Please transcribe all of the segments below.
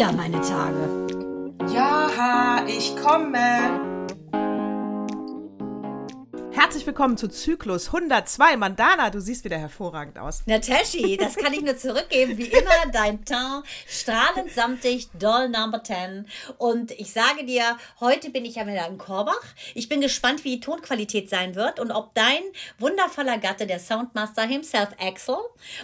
wieder meine willkommen zu Zyklus 102. Mandana, du siehst wieder hervorragend aus. Natashi, das kann ich nur zurückgeben. Wie immer, dein Teint strahlend samtig, doll number 10. Und ich sage dir, heute bin ich ja wieder in Korbach. Ich bin gespannt, wie die Tonqualität sein wird und ob dein wundervoller Gatte, der Soundmaster himself, Axel,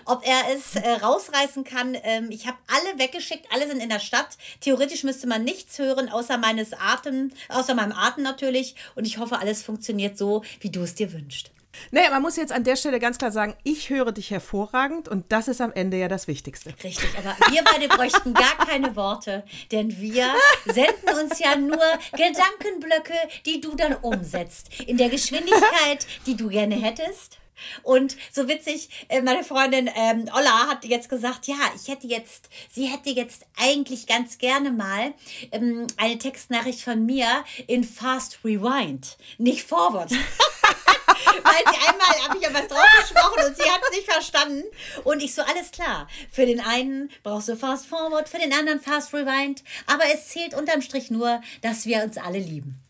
ob er es äh, rausreißen kann. Ähm, ich habe alle weggeschickt, alle sind in der Stadt. Theoretisch müsste man nichts hören, außer meines Atem, außer meinem Atem natürlich. Und ich hoffe, alles funktioniert so, wie du es dir wünschst. Naja, man muss jetzt an der Stelle ganz klar sagen, ich höre dich hervorragend und das ist am Ende ja das Wichtigste. Richtig, aber wir beide bräuchten gar keine Worte, denn wir senden uns ja nur Gedankenblöcke, die du dann umsetzt. In der Geschwindigkeit, die du gerne hättest. Und so witzig, äh, meine Freundin ähm, Olla hat jetzt gesagt, ja, ich hätte jetzt, sie hätte jetzt eigentlich ganz gerne mal ähm, eine Textnachricht von mir in Fast Rewind, nicht Forward. Weil sie einmal habe ich ja was drauf gesprochen und sie hat es nicht verstanden. Und ich so, alles klar. Für den einen brauchst du Fast Forward, für den anderen Fast Rewind. Aber es zählt unterm Strich nur, dass wir uns alle lieben.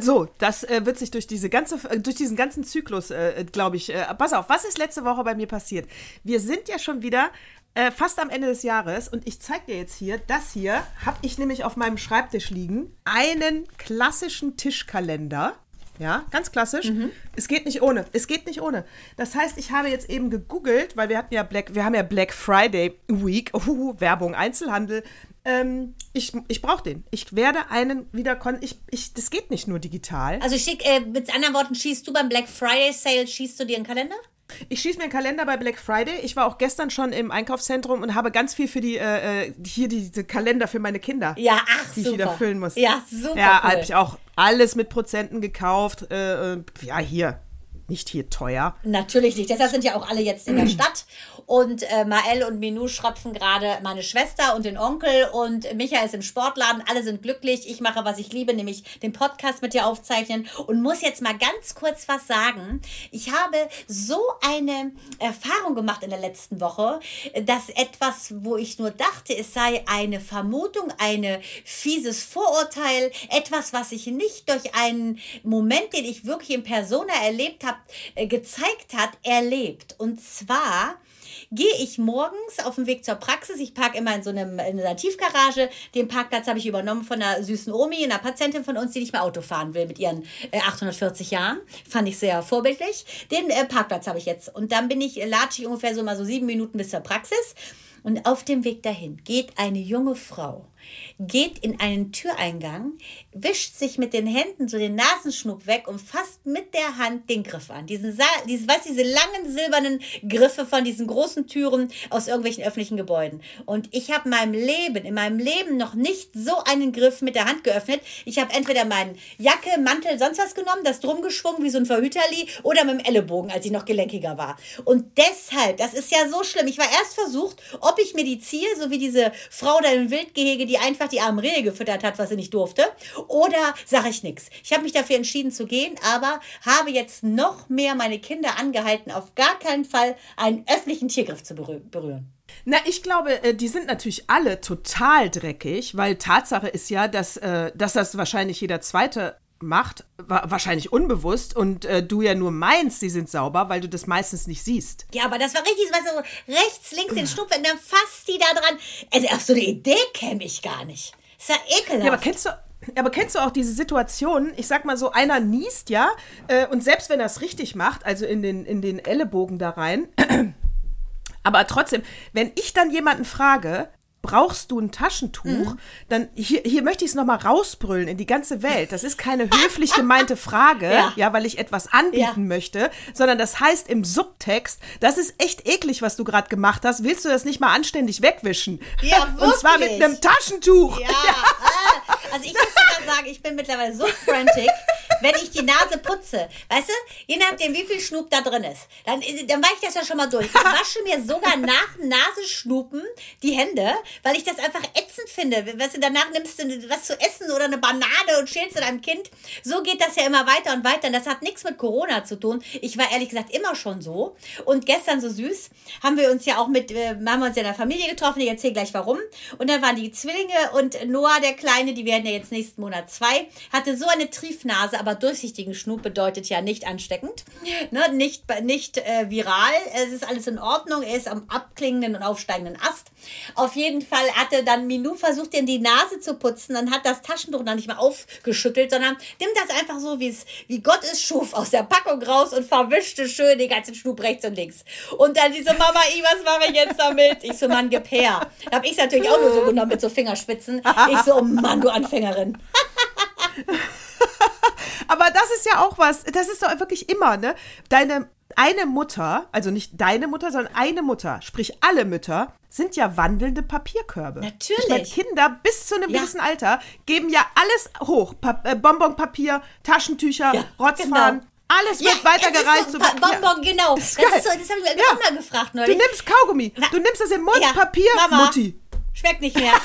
So, das äh, wird sich durch diese ganze, äh, durch diesen ganzen Zyklus, äh, glaube ich. Äh, pass auf, was ist letzte Woche bei mir passiert? Wir sind ja schon wieder äh, fast am Ende des Jahres und ich zeige dir jetzt hier, das hier habe ich nämlich auf meinem Schreibtisch liegen, einen klassischen Tischkalender. Ja, ganz klassisch. Mhm. Es geht nicht ohne. Es geht nicht ohne. Das heißt, ich habe jetzt eben gegoogelt, weil wir hatten ja Black, wir haben ja Black Friday Week, uh, Werbung, Einzelhandel, ähm, ich, ich brauche den. Ich werde einen wieder ich, ich Das geht nicht nur digital. Also schick, äh, mit anderen Worten, schießt du beim Black Friday Sale, schießt du dir einen Kalender? Ich schieße mir einen Kalender bei Black Friday. Ich war auch gestern schon im Einkaufszentrum und habe ganz viel für die, äh, äh hier diese Kalender für meine Kinder. Ja, ach, Die super. ich wieder füllen muss. Ja, super. Ja, cool. habe ich auch alles mit Prozenten gekauft. Äh, äh ja, hier nicht hier teuer. Natürlich nicht. Deshalb sind ja auch alle jetzt in der Stadt. Und äh, Mael und Minou schröpfen gerade meine Schwester und den Onkel. Und Micha ist im Sportladen. Alle sind glücklich. Ich mache, was ich liebe, nämlich den Podcast mit dir aufzeichnen. Und muss jetzt mal ganz kurz was sagen. Ich habe so eine Erfahrung gemacht in der letzten Woche, dass etwas, wo ich nur dachte, es sei eine Vermutung, eine fieses Vorurteil, etwas, was ich nicht durch einen Moment, den ich wirklich in Persona erlebt habe, äh, gezeigt hat, erlebt. Und zwar gehe ich morgens auf dem Weg zur Praxis. Ich parke immer in so einem, in einer Tiefgarage. Den Parkplatz habe ich übernommen von einer süßen Omi, einer Patientin von uns, die nicht mehr Auto fahren will mit ihren äh, 840 Jahren. Fand ich sehr vorbildlich. Den äh, Parkplatz habe ich jetzt. Und dann bin ich, latsche ich ungefähr so mal so sieben Minuten bis zur Praxis. Und auf dem Weg dahin geht eine junge Frau geht in einen Türeingang, wischt sich mit den Händen so den Nasenschnupp weg und fasst mit der Hand den Griff an. Diesen, diese, weißt, diese langen silbernen Griffe von diesen großen Türen aus irgendwelchen öffentlichen Gebäuden. Und ich habe meinem Leben, in meinem Leben noch nicht so einen Griff mit der Hand geöffnet. Ich habe entweder meinen Jacke, Mantel, sonst was genommen, das drum geschwungen wie so ein Verhüterli oder mit dem Ellenbogen, als ich noch gelenkiger war. Und deshalb, das ist ja so schlimm. Ich war erst versucht, ob ich mir die ziehe, so wie diese Frau da im Wildgehege, die die einfach die armen Rehe gefüttert hat, was sie nicht durfte. Oder sage ich nichts. Ich habe mich dafür entschieden zu gehen, aber habe jetzt noch mehr meine Kinder angehalten, auf gar keinen Fall einen öffentlichen Tiergriff zu berühren. Na, ich glaube, äh, die sind natürlich alle total dreckig, weil Tatsache ist ja, dass, äh, dass das wahrscheinlich jeder zweite macht, wahrscheinlich unbewusst und äh, du ja nur meinst, sie sind sauber, weil du das meistens nicht siehst. Ja, aber das war richtig, was so rechts, links den Schnupf, und dann fasst die da dran. Also auf so eine Idee käme ich gar nicht. ist ja ekelhaft. Ja, aber kennst du, aber kennst du auch diese Situation, ich sag mal so, einer niest, ja, äh, und selbst wenn er es richtig macht, also in den, in den Ellenbogen da rein, aber trotzdem, wenn ich dann jemanden frage, brauchst du ein Taschentuch, mhm. dann hier, hier möchte ich es nochmal rausbrüllen in die ganze Welt. Das ist keine höflich gemeinte Frage, ja. ja. weil ich etwas anbieten ja. möchte, sondern das heißt im Subtext, das ist echt eklig, was du gerade gemacht hast. Willst du das nicht mal anständig wegwischen? Ja, wirklich. Und zwar mit einem Taschentuch. Ja. ja. Also ich muss sogar sagen, ich bin mittlerweile so frantic, wenn ich die Nase putze, weißt du, je nachdem, wie viel Schnup da drin ist, dann, dann mache ich das ja schon mal durch. Ich wasche mir sogar nach dem Nasenschnupen die Hände, weil ich das einfach ätzend finde. Weißt du, danach nimmst du was zu essen oder eine Banane und schälst deinem Kind. So geht das ja immer weiter und weiter. Und das hat nichts mit Corona zu tun. Ich war ehrlich gesagt immer schon so. Und gestern so süß haben wir uns ja auch mit, äh, haben wir uns ja in der Familie getroffen. Ich erzähle gleich warum. Und dann waren die Zwillinge und Noah, der Kleine, die werden ja jetzt nächsten Monat zwei, hatte so eine Triefnase, aber durchsichtigen Schnupf bedeutet ja nicht ansteckend, ne? nicht, nicht äh, viral. Es ist alles in Ordnung. Er ist am abklingenden und aufsteigenden Ast. Auf jeden Fall hatte dann Minou versucht, ihm die Nase zu putzen. Dann hat das Taschentuch noch nicht mal aufgeschüttelt, sondern nimmt das einfach so, wie es, wie Gott es schuf, aus der Packung raus und verwischte schön den ganzen Schnupf rechts und links. Und dann diese Mama, I, was mache ich jetzt damit? Ich so, Mann, gib her. Da habe ich es natürlich auch nur so genommen mit so Fingerspitzen. Ich so, oh Mann, du Anfängerin. Aber das ist ja auch was, das ist doch wirklich immer, ne? Deine eine Mutter, also nicht deine Mutter, sondern eine Mutter, sprich alle Mütter, sind ja wandelnde Papierkörbe. Natürlich. Ich meine, Kinder bis zu einem Ja. gewissen Alter geben ja alles hoch. Pa äh, Bonbonpapier, Taschentücher, Ja, Rotzfahren. genau. Alles wird weitergereicht. es ist so, Bonbon, genau. Das, ist so, das habe ich mir Ja. mal gefragt Du neulich. nimmst Kaugummi, du nimmst das im Mund, ja, Papier, Mama. Mutti. Schmeckt nicht mehr.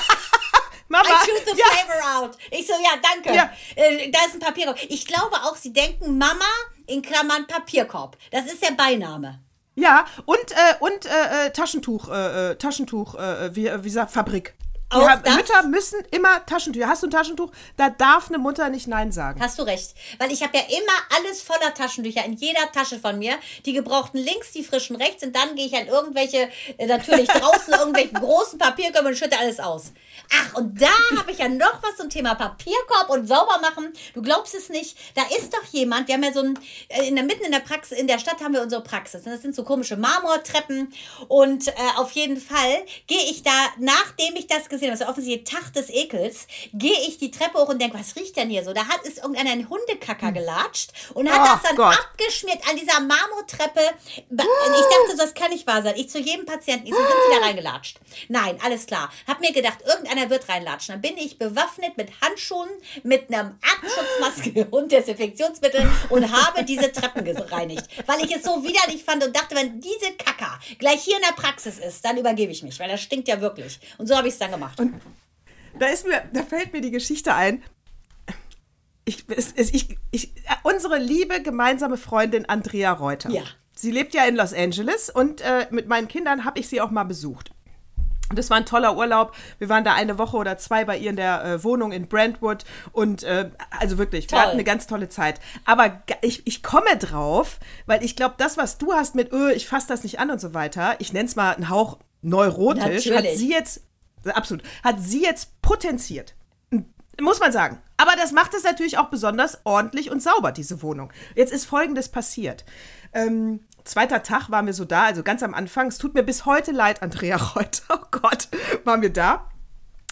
Mama. I choose the ja. flavor out. Ich so, ja, danke. Ja. Äh, da ist ein Papierkorb. Ich glaube auch, sie denken Mama in Klammern Papierkorb. Das ist der Beiname. Ja, und, äh, und äh, äh, Taschentuch, äh, äh, Taschentuch, wie, wie sagt, Fabrik. Auch haben, das? Mütter müssen immer Taschentücher. Hast du ein Taschentuch? Da darf eine Mutter nicht Nein sagen. Hast du recht. Weil ich habe ja immer alles voller Taschentücher in jeder Tasche von mir. Die gebrauchten links, die frischen rechts. Und dann gehe ich an irgendwelche, äh, natürlich draußen irgendwelche großen Papierkörbe und schütte alles aus. Ach, und da habe ich ja noch was zum Thema Papierkorb und sauber machen. Du glaubst es nicht. Da ist doch jemand, wir haben ja so ein, äh, in der mitten in der Praxis, in der Stadt haben wir unsere Praxis. Und das sind so komische Marmortreppen. Und äh, auf jeden Fall gehe ich da, nachdem ich das gesehen so offensichtlich Tag des Ekels, gehe ich die Treppe hoch und denke, was riecht denn hier so? Da hat ist irgendeiner einen Hundekacker gelatscht und hat Oh das dann Gott. abgeschmiert an dieser Marmortreppe. Und ich dachte, das kann nicht wahr sein. Ich zu jedem Patienten, ich so, sind sie da reingelatscht? Nein, alles klar. Hab mir gedacht, irgendeiner wird reinlatschen. Dann bin ich bewaffnet mit Handschuhen, mit einem Atemschutzmaske und Desinfektionsmittel und habe diese Treppen gereinigt. Weil ich es so widerlich fand und dachte, wenn diese Kacker gleich hier in der Praxis ist, dann übergebe ich mich, weil das stinkt ja wirklich. Und so habe ich es dann gemacht. Da ist mir, da fällt mir die Geschichte ein. Ich, es, es, ich, ich, unsere liebe gemeinsame Freundin Andrea Reuter. Ja. Sie lebt ja in Los Angeles und äh, mit meinen Kindern habe ich sie auch mal besucht. Und das war ein toller Urlaub. Wir waren da eine Woche oder zwei bei ihr in der äh, Wohnung in Brentwood und äh, also wirklich, Toll. wir hatten eine ganz tolle Zeit. Aber ich, ich komme drauf, weil ich glaube, das, was du hast mit, öh, ich fasse das nicht an und so weiter, ich nenne es mal einen Hauch neurotisch, hat Natürlich. sie jetzt, absolut, hat sie jetzt potenziert. Muss man sagen. Aber das macht es natürlich auch besonders ordentlich und sauber, diese Wohnung. Jetzt ist Folgendes passiert. Ähm, zweiter Tag waren wir so da, also ganz am Anfang. Es tut mir bis heute leid, Andrea Reuter. Oh Gott, waren wir da.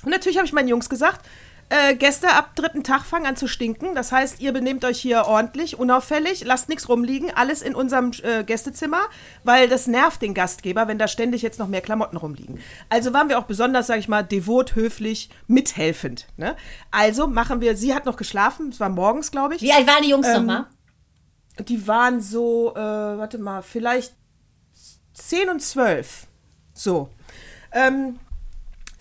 Und natürlich habe ich meinen Jungs gesagt, äh, Gäste ab dritten Tag fangen an zu stinken. Das heißt, ihr benehmt euch hier ordentlich, unauffällig, lasst nichts rumliegen, alles in unserem äh, Gästezimmer, weil das nervt den Gastgeber, wenn da ständig jetzt noch mehr Klamotten rumliegen. Also waren wir auch besonders, sage ich mal, devot, höflich, mithelfend. Ne? Also machen wir, sie hat noch geschlafen, es war morgens, glaube ich. Wie alt waren die Jungs Ähm, nochmal? Die waren so, äh, warte mal, vielleicht 10 und 12. So. Ähm,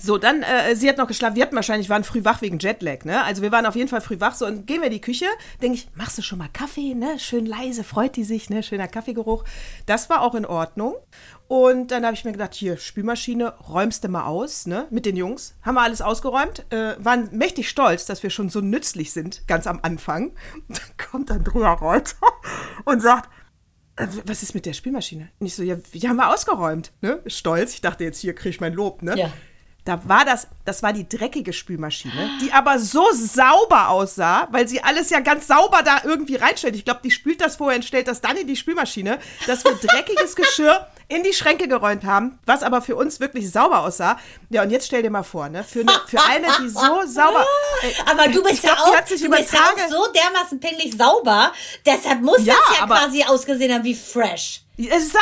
so, dann, äh, sie hat noch geschlafen. Wir hatten wahrscheinlich, waren früh wach wegen Jetlag, ne? Also wir waren auf jeden Fall früh wach. So, und gehen wir in die Küche. Denke ich, machst du schon mal Kaffee, ne? Schön leise, freut die sich, ne? Schöner Kaffeegeruch. Das war auch in Ordnung. Und dann habe ich mir gedacht, hier, Spülmaschine, räumst du mal aus, ne? Mit den Jungs. Haben wir alles ausgeräumt. Äh, waren mächtig stolz, dass wir schon so nützlich sind, ganz am Anfang. Und dann kommt Andrea Reuter und sagt, äh, was ist mit der Spülmaschine? Und ich so, ja, die haben wir ausgeräumt, ne? Stolz. Ich dachte, jetzt hier kriege ich mein Lob, ne? Ja. Da war das, das war die dreckige Spülmaschine, die aber so sauber aussah, weil sie alles ja ganz sauber da irgendwie reinstellt. Ich glaube, die spült das vorher und stellt das dann in die Spülmaschine, dass wir dreckiges Geschirr in die Schränke geräumt haben, was aber für uns wirklich sauber aussah. Ja, und jetzt stell dir mal vor, ne? Für eine, für eine die so sauber. äh, Aber du bist ja glaub, die auch, du bist ja auch so dermaßen pingelig sauber. Deshalb muss Ja, das ja quasi ausgesehen haben wie fresh. Es sah,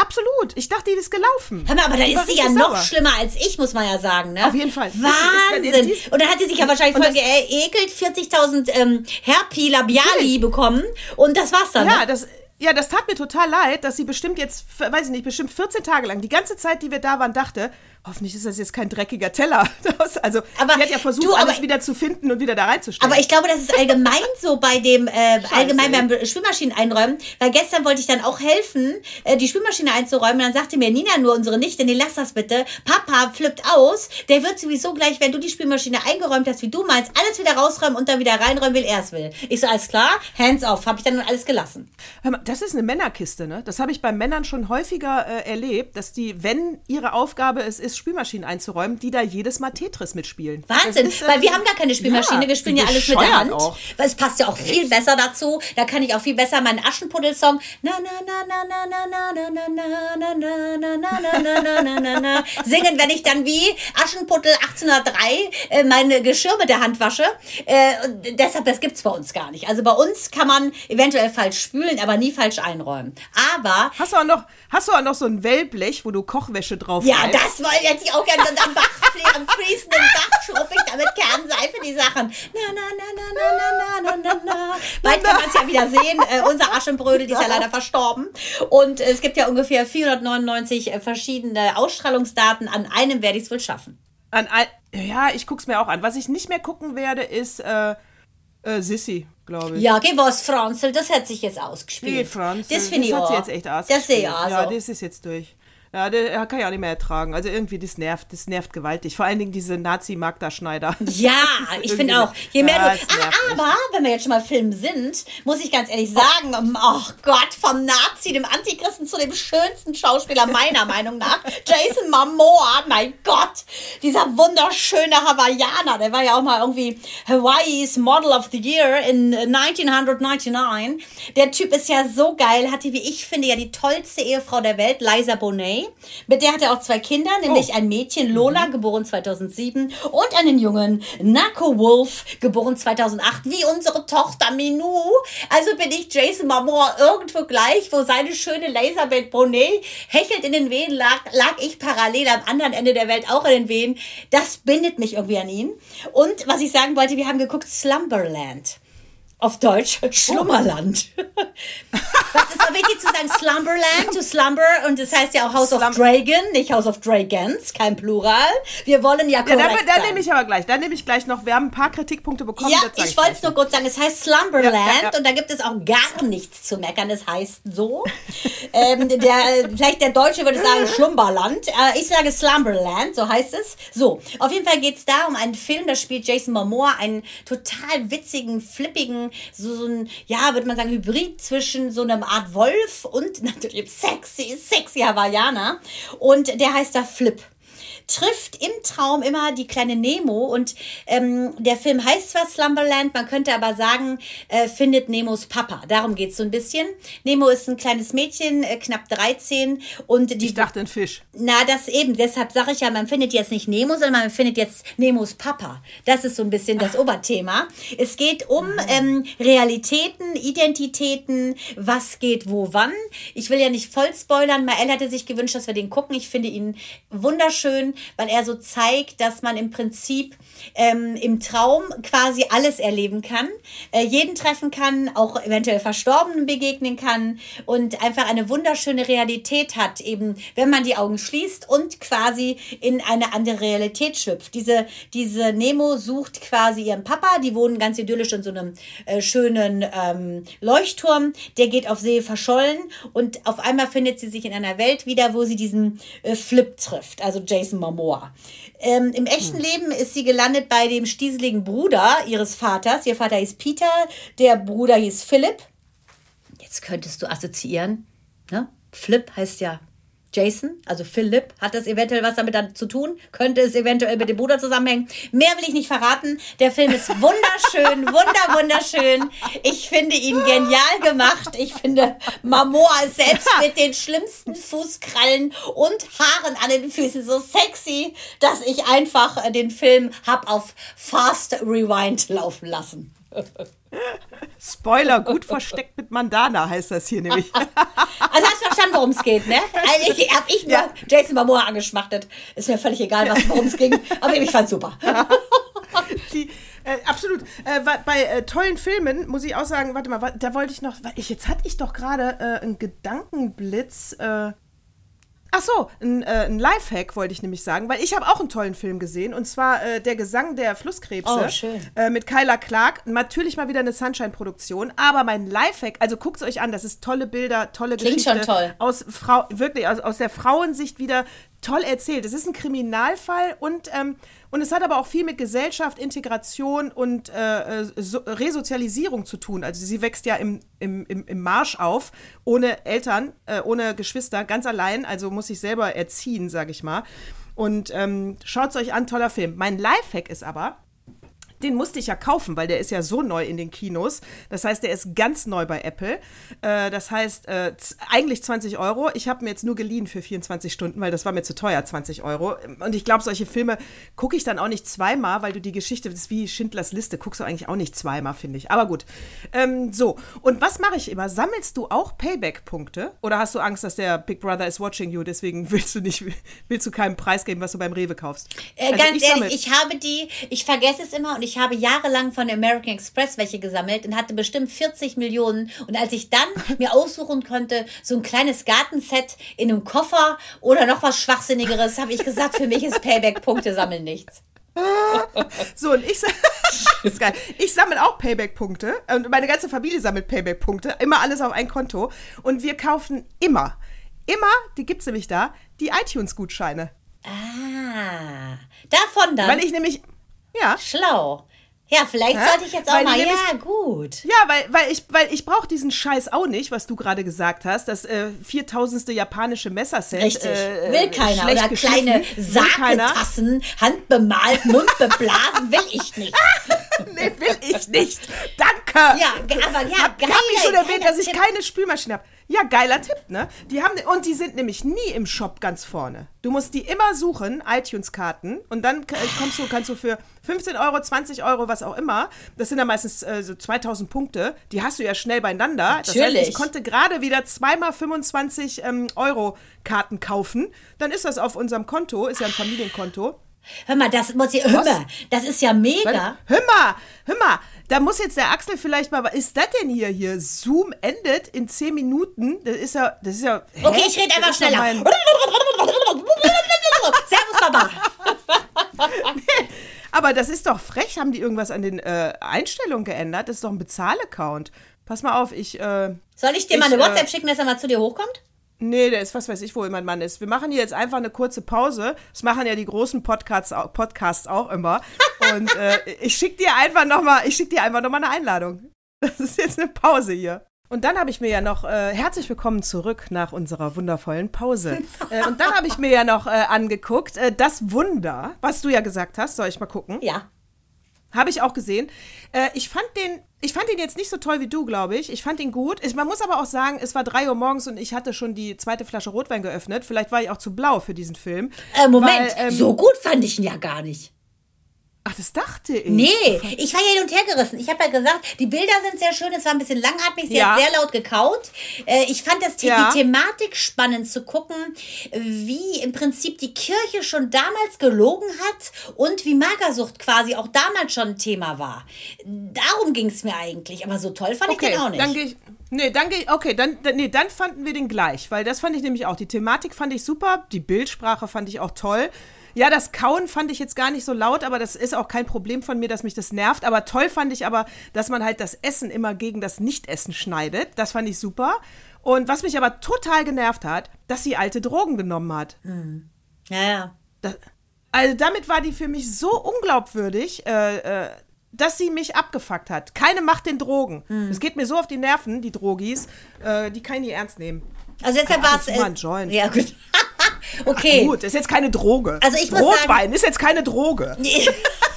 absolut. Ich dachte, die ist gelaufen. Hör mal, aber war ist sie ja noch sauer. schlimmer als ich, muss man ja sagen. Ne? Auf jeden Fall. Wahnsinn. Und dann hat sie sich ja wahrscheinlich voll geekelt, 40.000 ähm, Herpi Labiali bekommen. Und das war's dann. Ja, ne? das, ja, das tat mir total leid, dass sie bestimmt jetzt, weiß ich nicht, bestimmt 14 Tage lang, die ganze Zeit, die wir da waren, dachte, hoffentlich ist das jetzt kein dreckiger Teller. Das, also, Aber sie hat ja versucht, du, alles wieder zu finden und wieder da reinzustellen. Aber ich glaube, das ist allgemein so bei dem, äh, allgemein ey. beim Spülmaschinen einräumen, weil gestern wollte ich dann auch helfen, äh, die Spülmaschine einzuräumen. Und dann sagte mir Nina nur, unsere Nichte, nee, lass das bitte. Papa flippt aus. Der wird sowieso gleich, wenn du die Spülmaschine eingeräumt hast, wie du meinst, alles wieder rausräumen und dann wieder reinräumen, will er es will. Ich so, alles klar, hands off, habe ich dann alles gelassen. Hör mal, das ist eine Männerkiste, ne? Das habe ich bei Männern schon häufiger äh, erlebt, dass die, wenn ihre Aufgabe es ist, Spülmaschinen einzuräumen, die da jedes Mal Tetris mitspielen. Wahnsinn, ist, äh, weil wir haben gar keine Spülmaschine, ja, wir spielen ja alles mit der Hand. Auch. Weil es passt ja auch viel besser dazu. Da kann ich auch viel besser meinen Aschenpuddel-Song na na na na na na na na na na na na na na na na na na na singen, wenn ich dann wie Aschenputtel 1803 äh, meine Geschirr mit der Hand wasche. Äh, deshalb, das gibt's bei uns gar nicht. Also bei uns kann man eventuell falsch spülen, aber nie falsch einräumen. Aber Hast du auch noch, hast du auch noch so ein Wellblech, wo du Kochwäsche drauf ja, das wollte hätte ich auch gerne. Und am, Bach, am fließenden Bach schruppe ich damit Kernseife die Sachen. Na, na, na, na, na, na, na, na, na. Bald kann man es ja wieder sehen. Äh, unser Aschenbrödel, die ist ja leider verstorben. Und es gibt ja ungefähr 499 äh, verschiedene Ausstrahlungsdaten. An einem werde ich es wohl schaffen. An all, ja, ich guck's mir auch an. Was ich nicht mehr gucken werde, ist äh, äh, Sissy, glaube ich. Ja, geh was, Franzl, das hat sich jetzt ausgespielt. Nee, Franz. Das ich hat auch. sie jetzt echt Das sehe ich ausgespielt. also. Ja, das ist jetzt durch. Ja, der kann ich auch nicht mehr ertragen. Also irgendwie, das nervt, das nervt gewaltig. Vor allen Dingen diese Nazi-Magda-Schneider. Ja, ich finde auch. Je mehr Ja, du. Ah, aber wenn wir jetzt schon mal Film sind, muss ich ganz ehrlich sagen, um, oh Gott, vom Nazi, dem Antichristen zu dem schönsten Schauspieler meiner Meinung nach, Jason Momoa, mein Gott, dieser wunderschöne Hawaiianer, der war ja auch mal irgendwie Hawaii's Model of the Year in 1999. Der Typ ist ja so geil, hatte, wie ich finde, ja die tollste Ehefrau der Welt, Liza Bonet. Mit der hat er auch zwei Kinder, nämlich ein Mädchen, Lola, geboren 2007, und einen Jungen, Nako Wolf, geboren 2008, wie unsere Tochter Minou. Also bin ich Jason Momoa irgendwo gleich, wo seine schöne Laserband Bonet hechelt in den Wehen lag, lag ich parallel am anderen Ende der Welt auch in den Wehen. Das bindet mich irgendwie an ihn. Und was ich sagen wollte, wir haben geguckt Slumberland. Auf Deutsch Schlummerland. Was ist auch wichtig zu sagen? Slumberland, to slumber. Und das heißt ja auch House of Slum- Dragon, nicht House of Dragons, kein Plural. Wir wollen ja Ja, korrekt da, da sein. nehme ich aber gleich. Da nehme ich gleich noch. Wir haben ein paar Kritikpunkte bekommen. Ja, das ich wollte es nur kurz sagen. Es heißt Slumberland Ja, ja, ja. und da gibt es auch gar nichts zu meckern. Es heißt so. ähm, der, vielleicht der Deutsche würde sagen Schlumberland. Äh, ich sage Slumberland, so heißt es. So, auf jeden Fall geht es da um einen Film, da spielt Jason Momoa einen total witzigen, flippigen, so, so ein, ja, würde man sagen, Hybrid zwischen so einem Art Wolf und natürlich sexy, sexy Hawaiianer. Und der heißt da Flip trifft im Traum immer die kleine Nemo und ähm, der Film heißt zwar Slumberland, man könnte aber sagen, äh, findet Nemos Papa. Darum geht's so ein bisschen. Nemo ist ein kleines Mädchen, äh, knapp 13 und die Ich dachte ein Fisch. na, das eben. Deshalb sage ich ja, man findet jetzt nicht Nemo, sondern man findet jetzt Nemos Papa. Das ist so ein bisschen das Oberthema. Es geht um ähm, Realitäten, Identitäten, was geht wo wann. Ich will ja nicht voll spoilern. Mael hatte sich gewünscht, dass wir den gucken. Ich finde ihn wunderschön, weil er so zeigt, dass man im Prinzip ähm, im Traum quasi alles erleben kann, äh, jeden treffen kann, auch eventuell Verstorbenen begegnen kann und einfach eine wunderschöne Realität hat, eben wenn man die Augen schließt und quasi in eine andere Realität schlüpft. Diese, diese Nemo sucht quasi ihren Papa, die wohnen ganz idyllisch in so einem äh, schönen ähm, Leuchtturm, der geht auf See verschollen und auf einmal findet sie sich in einer Welt wieder, wo sie diesen äh, Flip trifft, also Jason Momoa. Ähm, Im echten Leben ist sie gelandet bei dem stieseligen Bruder ihres Vaters. Ihr Vater hieß Peter, der Bruder hieß Philipp. Jetzt könntest du assoziieren, ne? Flip heißt ja Jason, also Philipp. Hat das eventuell was damit zu tun? Könnte es eventuell mit dem Bruder zusammenhängen? Mehr will ich nicht verraten. Der Film ist wunderschön, wunder, wunderschön. Ich finde ihn genial gemacht. Ich finde Mamoa selbst mit den schlimmsten Fußkrallen und Haaren an den Füßen so sexy, dass ich einfach den Film hab auf Fast Rewind laufen lassen. Spoiler, gut versteckt mit Mandana heißt das hier nämlich. Also hast du verstanden, worum es geht, ne? Also ich, hab ich nur Ja. Jason Momoa angeschmachtet. Ist mir völlig egal, was worum es ging. Aber ich fand's super. Die, äh, absolut. Äh, bei äh, tollen Filmen muss ich auch sagen, warte mal, da wollte ich noch, ich, jetzt hatte ich doch gerade äh, einen Gedankenblitz. Ach so, ein, äh, ein Lifehack wollte ich nämlich sagen, weil ich habe auch einen tollen Film gesehen und zwar äh, der Gesang der Flusskrebse Oh, schön. Äh, mit Kyla Clark. Natürlich mal wieder eine Sunshine-Produktion, aber mein Lifehack, also guckt es euch an, das ist tolle Bilder, tolle Klingt Geschichte. schon toll. Aus Frau, wirklich, aus, aus der Frauensicht wieder toll erzählt. Es ist ein Kriminalfall und, ähm, und es hat aber auch viel mit Gesellschaft, Integration und äh, äh, so, Resozialisierung zu tun. Also sie wächst ja im, im, im, Marsch auf, ohne Eltern, äh, ohne Geschwister, ganz allein, also muss sich selber erziehen, sage ich mal. Und ähm, schaut es euch an, toller Film. Mein Lifehack ist aber, den musste ich ja kaufen, weil der ist ja so neu in den Kinos. Das heißt, der ist ganz neu bei Apple. Äh, das heißt, äh, eigentlich 20 Euro. Ich habe mir jetzt nur geliehen für 24 Stunden, weil das war mir zu teuer, 20 Euro. Und ich glaube, solche Filme gucke ich dann auch nicht zweimal, weil du die Geschichte, das ist wie Schindlers Liste, guckst du eigentlich auch nicht zweimal, finde ich. Aber gut. Ähm, so, und was mache ich immer? Sammelst du auch Payback-Punkte? Oder hast du Angst, dass der Big Brother is watching you, deswegen willst du nicht, willst du keinem Preis geben, was du beim Rewe kaufst? Äh, Also ganz ich sammel- ehrlich, ich habe die, ich vergesse es immer und ich habe jahrelang von American Express welche gesammelt und hatte bestimmt 40 Millionen. Und als ich dann mir aussuchen konnte, so ein kleines Gartenset in einem Koffer oder noch was Schwachsinnigeres, habe ich gesagt, für mich ist Payback-Punkte sammeln nichts. So, und ich, ich sammle auch Payback-Punkte. Und meine ganze Familie sammelt Payback-Punkte. Immer alles auf ein Konto. Und wir kaufen immer, immer, die gibt es nämlich da, die iTunes-Gutscheine. Ah, davon dann. Weil ich nämlich, ja. Schlau. Ja, vielleicht Hä? sollte ich jetzt auch Weil mal. nämlich- Ja, gut. Ja, weil, weil ich, weil ich brauche diesen Scheiß auch nicht, was du gerade gesagt hast. Das äh, 4000. japanische Messerset. Richtig. Äh, will keiner. schlecht Oder kleine keiner. Saketassen, handbemalt, mundbeblasen, will ich nicht. Nee, will ich nicht. Danke. Ja, aber ja, hab, geil. Ich schon erwähnt, dass ich Tipp. keine Spülmaschine habe. Ja, geiler Tipp, ne? Die haben und die sind nämlich nie im Shop ganz vorne. Du musst die immer suchen, iTunes-Karten, und dann k- kommst du, kannst du für 15 Euro, 20 Euro, was auch immer, das sind dann meistens äh, so 2000 Punkte, die hast du ja schnell beieinander. Das heißt, Natürlich. ich konnte gerade wieder zweimal 25 ähm, Euro Karten kaufen. Dann ist das auf unserem Konto, ist ja ein Familienkonto. Hör mal, das muss ich. Hör mal, das ist ja mega. Hör mal, hör mal, da muss jetzt der Axel vielleicht mal, was ist das denn hier? Hier, Zoom endet in 10 Minuten. Das ist ja, das ist ja. hä? Okay, ich rede einfach schneller. mein- Servus, Baba. Aber das ist doch frech. Haben die irgendwas an den äh, Einstellungen geändert? Das ist doch ein Bezahl-Account. Pass mal auf, ich, äh, Soll ich dir mal Ich, eine äh, WhatsApp schicken, dass er mal zu dir hochkommt? Nee, der ist, was weiß ich, wo mein Mann ist. Wir machen hier jetzt einfach eine kurze Pause. Das machen ja die großen Podcasts, au- Podcasts auch immer. Und äh, ich schick dir einfach nochmal, ich schick dir einfach nochmal eine Einladung. Das ist jetzt eine Pause hier. Und dann habe ich mir ja noch, äh, herzlich willkommen zurück nach unserer wundervollen Pause. äh, und dann habe ich mir ja noch äh, angeguckt, äh, das Wunder, was du ja gesagt hast, soll ich mal gucken. Ja. Habe ich auch gesehen. Äh, ich fand den, ich fand ihn jetzt nicht so toll wie du, glaube ich. Ich fand ihn gut. Ich, man muss aber auch sagen, es war drei Uhr morgens und ich hatte schon die zweite Flasche Rotwein geöffnet. Vielleicht war ich auch zu blau für diesen Film. Äh, Moment, Weil, ähm, so gut fand ich ihn ja gar nicht. Ach, das dachte ich. Nee, ich war ja hin und her gerissen. Ich habe ja gesagt, die Bilder sind sehr schön, es war ein bisschen langatmig, sie Ja. hat sehr laut gekaut. Äh, ich fand das The Ja. die Thematik spannend zu gucken, wie im Prinzip die Kirche schon damals gelogen hat und wie Magersucht quasi auch damals schon ein Thema war. Darum ging es mir eigentlich, aber so toll fand ich Okay, den auch nicht. dann ich. Nee, dann ich. Okay, dann, nee, dann fanden wir den gleich, weil das fand ich nämlich auch. Die Thematik fand ich super, die Bildsprache fand ich auch toll. Ja, das Kauen fand ich jetzt gar nicht so laut, aber das ist auch kein Problem von mir, dass mich das nervt. Aber toll fand ich aber, dass man halt das Essen immer gegen das Nichtessen schneidet. Das fand ich super. Und was mich aber total genervt hat, dass sie alte Drogen genommen hat. ja, ja. Das, also damit war die für mich so unglaubwürdig, äh, äh, dass sie mich abgefuckt hat. Keine Macht den Drogen. Es geht mir so auf die Nerven, die Drogis. Äh, die kann ich nicht ernst nehmen. Also deshalb war es. Ja, gut. okay. Gut, ist jetzt keine Droge. Also ich muss Rotwein sagen- ist jetzt keine Droge.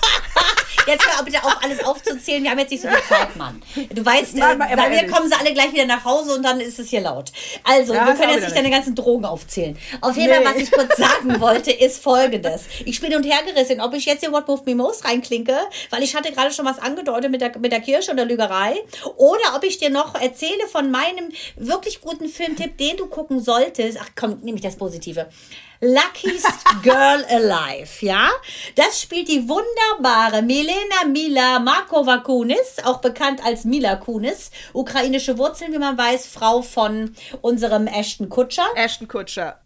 Jetzt hör bitte auf, alles aufzuzählen. Wir haben jetzt nicht so viel Zeit, Mann. Du weißt, Nein, äh, bei mir kommen sie alle gleich wieder nach Hause und dann ist es hier laut. Also, Ja, wir können jetzt nicht deine ganzen Drogen aufzählen. Auf jeden Fall, Nee. was ich kurz sagen wollte, ist folgendes. Ich bin und her gerissen, ob ich jetzt in What Moved Me Most reinklinke, weil ich hatte gerade schon was angedeutet mit der, mit der Kirche und der Lügerei, oder ob ich dir noch erzähle von meinem wirklich guten Filmtipp, den du gucken solltest. Ach komm, nehme ich das Positive. Luckiest Girl Alive, ja? Das spielt die wunderbare Milena Mila Markova Kunis, auch bekannt als Mila Kunis, ukrainische Wurzeln, wie man weiß, Frau von unserem Ashton Kutscher. Ashton Kutscher.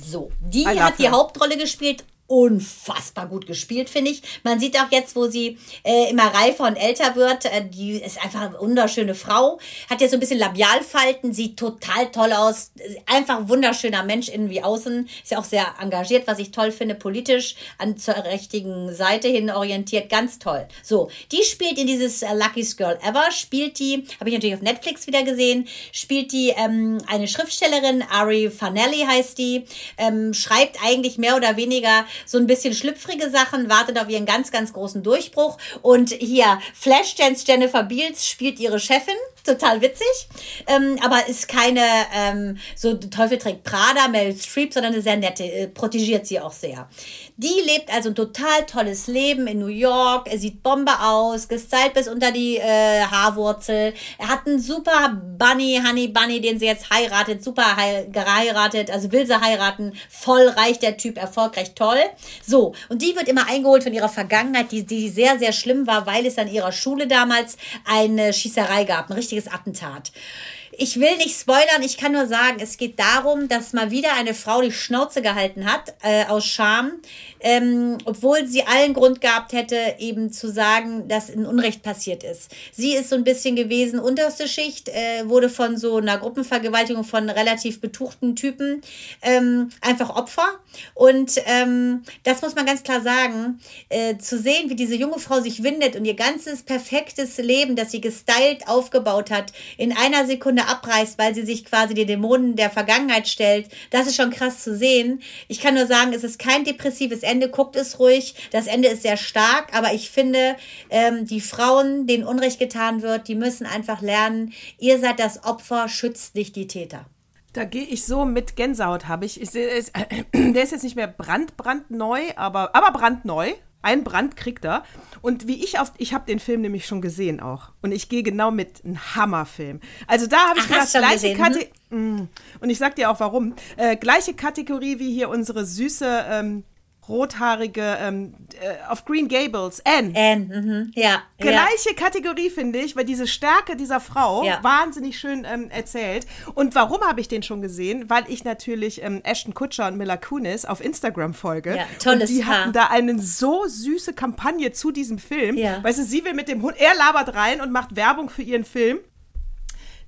So, die hat die. Hauptrolle gespielt. Unfassbar gut gespielt, finde ich. Man sieht auch jetzt, wo sie äh, immer reifer und älter wird. Äh, die ist einfach eine wunderschöne Frau. Hat ja so ein bisschen Labialfalten, sieht total toll aus. Einfach ein wunderschöner Mensch, innen wie außen. Ist ja auch sehr engagiert, was ich toll finde, politisch an zur richtigen Seite hin orientiert. Ganz toll. So, die spielt in dieses äh, Luckiest Girl Ever, spielt die, habe ich natürlich auf Netflix wieder gesehen, spielt die ähm, eine Schriftstellerin, Ari Fanelli heißt die, ähm, schreibt eigentlich mehr oder weniger so ein bisschen schlüpfrige Sachen, wartet auf ihren ganz, ganz großen Durchbruch. Und hier Flashdance Jennifer Beals spielt ihre Chefin, total witzig, ähm, aber ist keine ähm, so Teufel trägt Prada, Meryl Streep, sondern eine sehr nette, äh, protegiert sie auch sehr. Die lebt also ein total tolles Leben in New York, er sieht Bombe aus, gestylt bis unter die äh, Haarwurzel. Er hat einen super Bunny, Honey Bunny, den sie jetzt heiratet, super hei- geheiratet, also will sie heiraten, voll reich der Typ, erfolgreich, toll. So, und die wird immer eingeholt von ihrer Vergangenheit, die, die sehr, sehr schlimm war, weil es an ihrer Schule damals eine Schießerei gab, ein richtiges Attentat. Ich will nicht spoilern, ich kann nur sagen, es geht darum, dass mal wieder eine Frau die Schnauze gehalten hat, äh, aus Scham, ähm, obwohl sie allen Grund gehabt hätte, eben zu sagen, dass ein Unrecht passiert ist. Sie ist so ein bisschen gewesen, unterste Schicht, äh, wurde von so einer Gruppenvergewaltigung von relativ betuchten Typen ähm, einfach Opfer. Und ähm, das muss man ganz klar sagen, äh, zu sehen, wie diese junge Frau sich windet und ihr ganzes perfektes Leben, das sie gestylt aufgebaut hat, in einer Sekunde abreißt, weil sie sich quasi die Dämonen der Vergangenheit stellt, das ist schon krass zu sehen. Ich kann nur sagen, es ist kein depressives Ende, guckt es ruhig. Das Ende ist sehr stark, aber ich finde, ähm, die Frauen, denen Unrecht getan wird, die müssen einfach lernen, ihr seid das Opfer, schützt nicht die Täter. Da gehe ich so mit Gänsehaut, habe ich. ich seh- es- der ist jetzt nicht mehr brand, brandneu, aber, aber brandneu. Ein Brand kriegt er. Und wie ich auf, ich habe den Film nämlich schon gesehen auch. Und ich gehe genau mit, ein Hammerfilm. Also da habe ich Ach, gedacht, gleiche Kategorie. Und ich sag dir auch warum. Äh, gleiche Kategorie wie hier unsere süße, ähm, rothaarige, ähm, äh, auf Green Gables, Anne. Anne, mhm, ja. ja. Gleiche Kategorie, finde ich, weil diese Stärke dieser Frau Ja. wahnsinnig schön ähm, erzählt. Und warum habe ich den schon gesehen? Weil ich natürlich ähm, Ashton Kutscher und Mila Kunis auf Instagram folge. Ja, tolles und die Paar. hatten da eine so süße Kampagne zu diesem Film. Ja. Weißt du, sie will mit dem Hund, er labert rein und macht Werbung für ihren Film.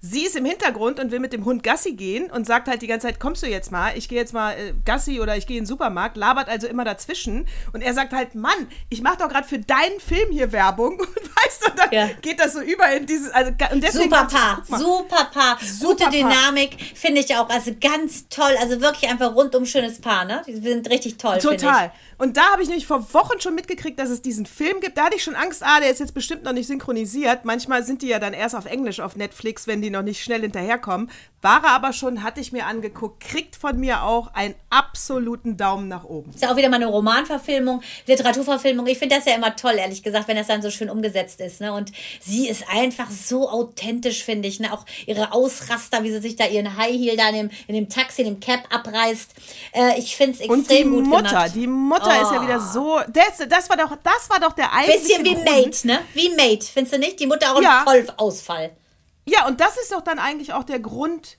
Sie ist im Hintergrund und will mit dem Hund Gassi gehen und sagt halt die ganze Zeit, kommst du jetzt mal, ich gehe jetzt mal äh, Gassi oder ich gehe in den Supermarkt, labert also immer dazwischen und er sagt halt, Mann, ich mache doch gerade für deinen Film hier Werbung und weißt du, dann Ja. geht das so über in dieses, also und deswegen Super Paar, super Paar, gute Paar. Dynamik, finde ich auch. Also ganz toll, also wirklich einfach rundum schönes Paar, ne? Die sind richtig toll, finde Total. Und da habe ich nämlich vor Wochen schon mitgekriegt, dass es diesen Film gibt. Da hatte ich schon Angst, ah, der ist jetzt bestimmt noch nicht synchronisiert. Manchmal sind die ja dann erst auf Englisch auf Netflix, wenn die noch nicht schnell hinterherkommen. War er aber schon, hatte ich mir angeguckt, kriegt von mir auch einen absoluten Daumen nach oben. Ist ja auch wieder mal eine Romanverfilmung, Literaturverfilmung. Ich finde das ja immer toll, ehrlich gesagt, wenn das dann so schön umgesetzt ist, ne? Und sie ist einfach so authentisch, finde ich, ne? Auch ihre Ausraster, wie sie sich da ihren High Heel da in dem, in dem Taxi, in dem Cab abreißt. Äh, ich finde es extrem Und die gut Mutter, gemacht. die Mutter ist ja wieder so. Das, das, war doch, das war doch der eigentliche Bisschen wie Grund. Mate, ne? Wie Mate, findest du nicht? Die Mutter auch Ja. ein Vollausfall. Ja, und das ist doch dann eigentlich auch der Grund,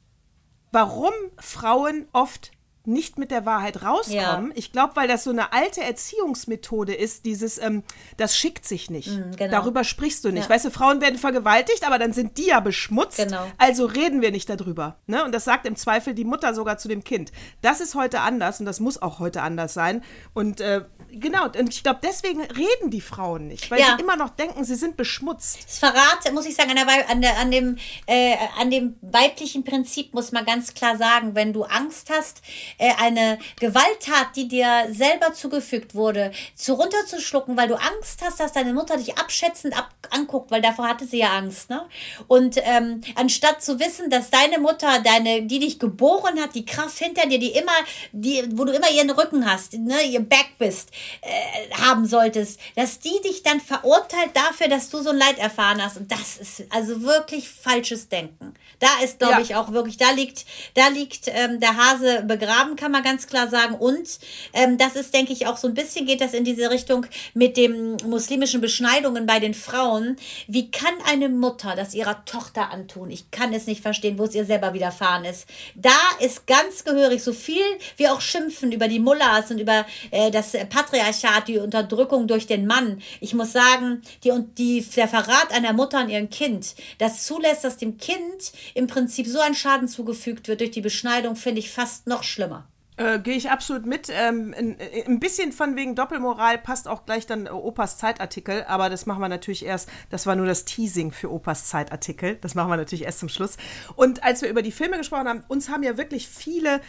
warum Frauen oft nicht mit der Wahrheit rauskommen. Ja. Ich glaube, weil das so eine alte Erziehungsmethode ist, dieses, ähm, das schickt sich nicht. genau. Darüber sprichst du nicht. Ja. Weißt du, Frauen werden vergewaltigt, aber dann sind die ja beschmutzt. Genau. Also reden wir nicht darüber. Ne? Und das sagt im Zweifel die Mutter sogar zu dem Kind. Das ist heute anders und das muss auch heute anders sein. Und äh, genau, und ich glaube, deswegen reden die Frauen nicht, weil Ja. sie immer noch denken, sie sind beschmutzt. Das Verrat, muss ich sagen, an, der, an, der, an, dem, äh, an dem weiblichen Prinzip muss man ganz klar sagen, wenn du Angst hast, äh, eine Gewalttat, die dir selber zugefügt wurde, zu runterzuschlucken, weil du Angst hast, dass deine Mutter dich abschätzend ab anguckt, weil davor hatte sie ja Angst, ne? Und ähm, anstatt zu wissen, dass deine Mutter, deine, die dich geboren hat, die Kraft hinter dir, die immer, die, wo du immer ihren Rücken hast, ne, ihr Back bist, äh, haben solltest, dass die dich dann verurteilt dafür, dass du so ein Leid erfahren hast. Und das ist also wirklich falsches Denken. Da ist, glaube Ja. ich, auch wirklich, da liegt, da liegt ähm, der Hase begraben, kann man ganz klar sagen. Und ähm, das ist, denke ich, auch so ein bisschen geht das in diese Richtung mit den muslimischen Beschneidungen bei den Frauen. Wie kann eine Mutter das ihrer Tochter antun? Ich kann es nicht verstehen, wo es ihr selber widerfahren ist. Da ist ganz gehörig, so viel wir auch schimpfen über die Mullahs und über äh, das Patriarchat, die Unterdrückung durch den Mann. Ich muss sagen, die, die, der Verrat einer Mutter an ihrem Kind, das zulässt, dass dem Kind im Prinzip so ein Schaden zugefügt wird durch die Beschneidung, finde ich fast noch schlimmer. Äh, Gehe ich absolut mit. Ähm, ein, ein bisschen von wegen Doppelmoral passt auch gleich dann äh, Opas Zeitartikel, aber das machen wir natürlich erst, das war nur das Teasing für Opas Zeitartikel. Das machen wir natürlich erst zum Schluss. Und als wir über die Filme gesprochen haben, uns haben ja wirklich viele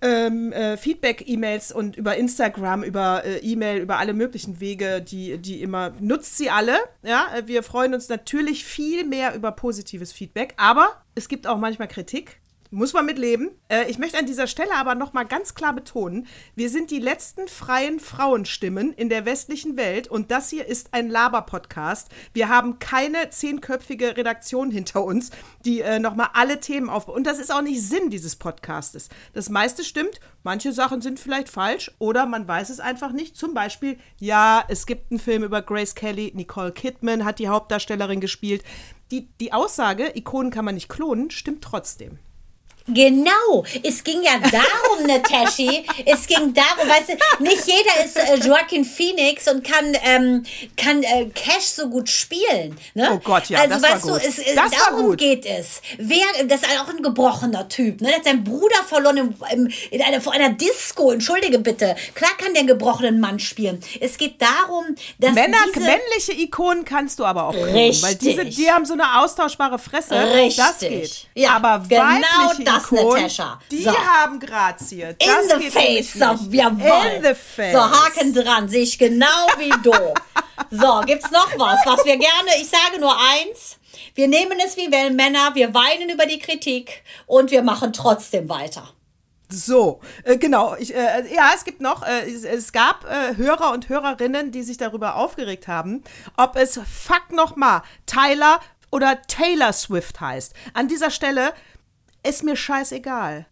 ähm, äh, Feedback-E-Mails und über Instagram, über äh, E-Mail, über alle möglichen Wege, die, die immer, nutzt sie alle. Ja, wir freuen uns natürlich viel mehr über positives Feedback, aber es gibt auch manchmal Kritik. Muss man mitleben. Äh, ich möchte an dieser Stelle aber noch mal ganz klar betonen, wir sind die letzten freien Frauenstimmen in der westlichen Welt und das hier ist ein Laber-Podcast. Wir haben keine zehnköpfige Redaktion hinter uns, die äh, noch mal alle Themen aufbaut. Und das ist auch nicht Sinn dieses Podcastes. Das meiste stimmt, manche Sachen sind vielleicht falsch oder man weiß es einfach nicht. Zum Beispiel, ja, es gibt einen Film über Grace Kelly, Nicole Kidman hat die Hauptdarstellerin gespielt. Die, die Aussage, Ikonen kann man nicht klonen, stimmt trotzdem. Genau, es ging ja darum, Tashi. Es ging darum, weißt du, nicht jeder ist äh, Joaquin Phoenix und kann, ähm, kann äh, Cash so gut spielen. Ne? Oh Gott, ja, Also das war weißt du, gut. es, äh, Das war darum gut. geht es. Wer, das ist auch ein gebrochener Typ. Ne? Der hat seinen Bruder verloren im, im, in einer, vor einer Disco. Entschuldige bitte. Klar kann der einen gebrochenen Mann spielen. Es geht darum, dass Männer, diese, männliche Ikonen kannst du aber auch klonen, weil diese, Richtig. die haben so eine austauschbare Fresse. Richtig. Das geht. Ja, aber genau weibliche das, Natascha. die So. haben Grazie. In Das the geht face, so, jawohl. In the face. So, Haken dran, sehe ich genau wie du. so, gibt's noch was, was wir gerne, ich sage nur eins, wir nehmen es wie Männer, wir weinen über die Kritik und wir machen trotzdem weiter. So, äh, genau. Ich, äh, ja, es gibt noch, äh, es, es gab äh, Hörer und Hörerinnen, die sich darüber aufgeregt haben, ob es fuck noch mal Tyler oder Taylor Swift heißt. An dieser Stelle ist mir scheißegal.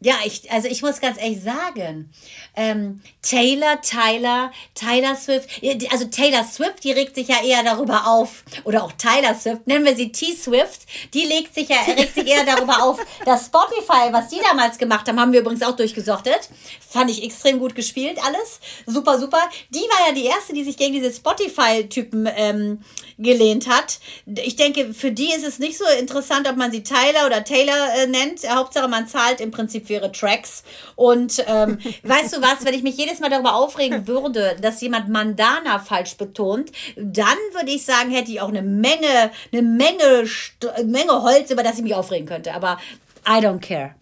Ja, ich, also ich muss ganz ehrlich sagen, ähm, Taylor, Tyler, Tyler Swift, also Taylor Swift, die regt sich ja eher darüber auf, oder auch Tyler Swift, nennen wir sie T-Swift, die legt sich ja, regt sich eher darüber auf, dass Spotify, was die damals gemacht haben, haben wir übrigens auch durchgesortet, fand ich extrem gut gespielt, alles, super, super. Die war ja die erste, die sich gegen diese Spotify-Typen ähm, gelehnt hat. Ich denke, für die ist es nicht so interessant, ob man sie Tyler oder Taylor äh, nennt. Hauptsache, man zahlt im Prinzip für ihre Tracks. Und ähm, weißt du was, wenn ich mich jedes Mal darüber aufregen würde, dass jemand Mandana falsch betont, dann würde ich sagen, hätte ich auch eine Menge, eine Menge, Menge Holz, über das ich mich aufregen könnte. Aber I don't care.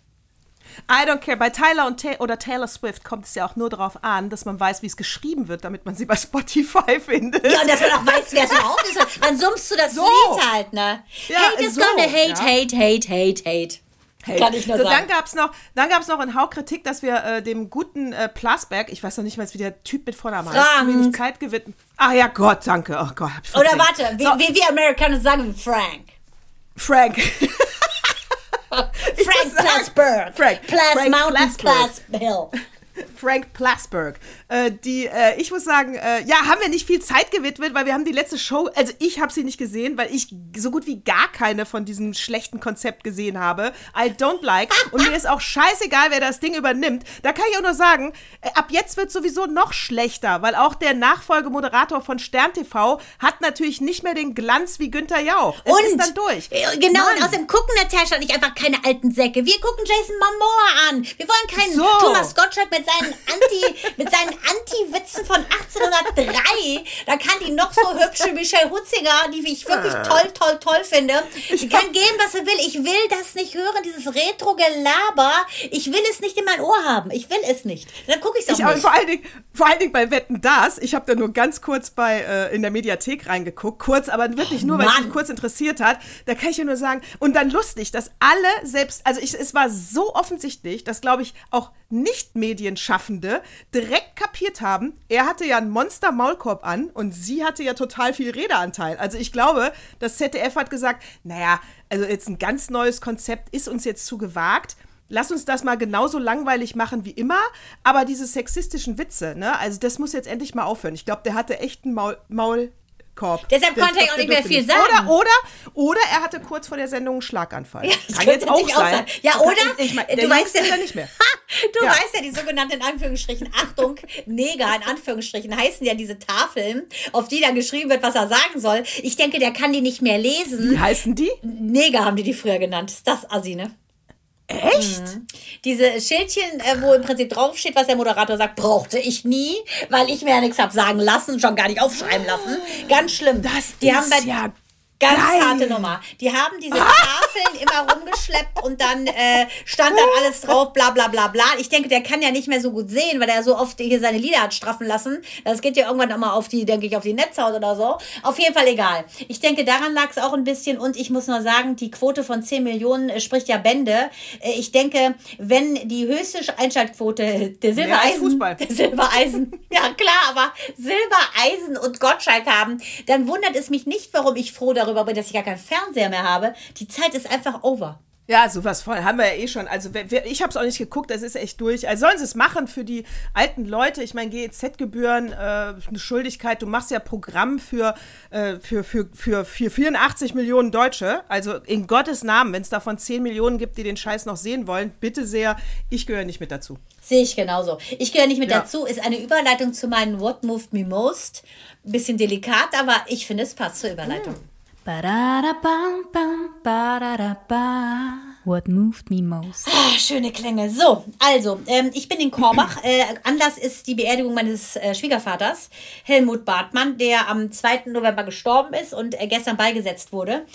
I don't care. Bei Tyler und Ta oder Taylor Swift kommt es ja auch nur darauf an, dass man weiß, wie es geschrieben wird, damit man sie bei Spotify findet. Ja, und dass man auch weiß, wer es überhaupt ist. Dann summst du das So. Lied halt, ne? Ja, hate is so, gonna hate, ja. hate, hate, hate, hate. Hey, Kann ich nur so, sagen. Dann gab es noch, dann gab's noch in Hau Kritik, dass wir äh, dem guten äh, Plasberg, ich weiß noch nicht mal, wie der Typ mit Vornamen heißt, wenig Zeit gewidmet. Ach ja, Gott, danke. Oh Gott, hab ich Oder warte, wie, So, wie wir Amerikaner sagen, Frank. Frank. Frank Plasberg. Frank. Plus Frank Mountain Plasberg. Plus Hill. Frank Plasberg. Äh, die, äh, ich muss sagen, äh, ja, haben wir nicht viel Zeit gewidmet, weil wir haben die letzte Show, also ich habe sie nicht gesehen, weil ich so gut wie gar keine von diesem schlechten Konzept gesehen habe. I don't like. Und mir ist auch scheißegal, wer das Ding übernimmt. Da kann ich auch nur sagen, äh, ab jetzt wird sowieso noch schlechter, weil auch der Nachfolgemoderator von Stern TV hat natürlich nicht mehr den Glanz wie Günther Jauch. Es Und ist dann durch. äh, Genau, Mann. und außerdem gucken Natascha und ich einfach keine alten Säcke. Wir gucken Jason Momoa an. Wir wollen keinen So. Thomas Gottschalk mit seinen seinen Anti, mit seinen Anti-Witzen von 1803. Da kann die noch so hübsche Michelle Hutzinger, die ich wirklich Ah. toll, toll, toll finde. Die kann gehen, was sie will. Ich will das nicht hören, dieses Retro-Gelaber. Ich will es nicht in mein Ohr haben. Ich will es nicht. Dann gucke ich es auch Ich, nicht. vor, allen Dingen, vor allen Dingen bei Wetten das. Ich habe da nur ganz kurz bei äh, in der Mediathek reingeguckt. Kurz, aber wirklich nur, weil es mich kurz interessiert hat. Da kann ich ja nur sagen. Und dann lustig, dass alle selbst, also ich, es war so offensichtlich, dass, glaube ich, auch Nicht-Medienschaffende direkt kapiert haben, er hatte ja einen Monster-Maulkorb an und sie hatte ja total viel Redeanteil. Also ich glaube, das ZDF hat gesagt, naja, also jetzt ein ganz neues Konzept ist uns jetzt zu gewagt lass uns das mal genauso langweilig machen wie immer, aber diese sexistischen Witze, ne, also das muss jetzt endlich mal aufhören. Ich glaube, der hatte echt einen Maul Maulkorb. Deshalb Der- konnte er auch nicht mehr viel sagen. Oder, oder, oder er hatte kurz vor der Sendung einen Schlaganfall. das Kann jetzt auch sein. Ja, oder? Ich mein, Du weißt ja- nicht mehr. Du Ja. weißt ja, die sogenannten, in Anführungsstrichen, Achtung, Neger, in Anführungsstrichen, heißen ja diese Tafeln, auf die dann geschrieben wird, was er sagen soll. Ich denke, der kann die nicht mehr lesen. Wie heißen die? Neger haben die die früher genannt. Ist das assi, ne? Echt? Diese Schildchen, äh, wo im Prinzip draufsteht, was der Moderator sagt, brauchte ich nie, weil ich mir ja nichts hab sagen lassen, schon gar nicht aufschreiben lassen. Ganz schlimm. Das die ist haben da ja Ganz geil. harte Nummer. Die haben diese Tafeln immer rumgeschleppt und dann äh, stand dann alles drauf, bla bla bla bla. Ich denke, der kann ja nicht mehr so gut sehen, weil er so oft hier seine Lieder hat straffen lassen. Das geht ja irgendwann immer auf die, denke ich, auf die Netzhaut oder so. Auf jeden Fall egal. Ich denke, daran lag es auch ein bisschen und ich muss nur sagen, die Quote von 10 Millionen äh, spricht ja Bände. Äh, ich denke, wenn die höchste Einschaltquote der Mehr als Silbereisen, Fußball. der Silbereisen, ja klar, aber Silbereisen und Gottschalk haben, dann wundert es mich nicht, warum ich froh darüber bin, dass ich gar keinen Fernseher mehr habe. Die Zeit ist einfach over. Ja, sowas voll. Haben wir ja eh schon. Also ich habe es auch nicht geguckt, das ist echt durch. Also sollen sie es machen für die alten Leute. Ich meine, GEZ-Gebühren, äh, eine Schuldigkeit. Du machst ja Programm für, äh, für, für, für, für 84 Millionen Deutsche. Also in Gottes Namen, wenn es davon 10 Millionen gibt, die den Scheiß noch sehen wollen, bitte sehr, ich gehöre nicht mit dazu. Sehe ich genauso. Ich gehöre nicht mit Ja. dazu, ist eine Überleitung zu meinen What Moved Me Most. Ein bisschen delikat, aber ich finde, es passt zur Überleitung. Ba-da-da-ba. What moved me most? Ah, schöne Klänge. So, also, ähm, ich bin in Korbach. Äh, Anlass ist die Beerdigung meines äh, Schwiegervaters, Helmut Bartmann, der am 2. November gestorben ist und äh, gestern beigesetzt wurde.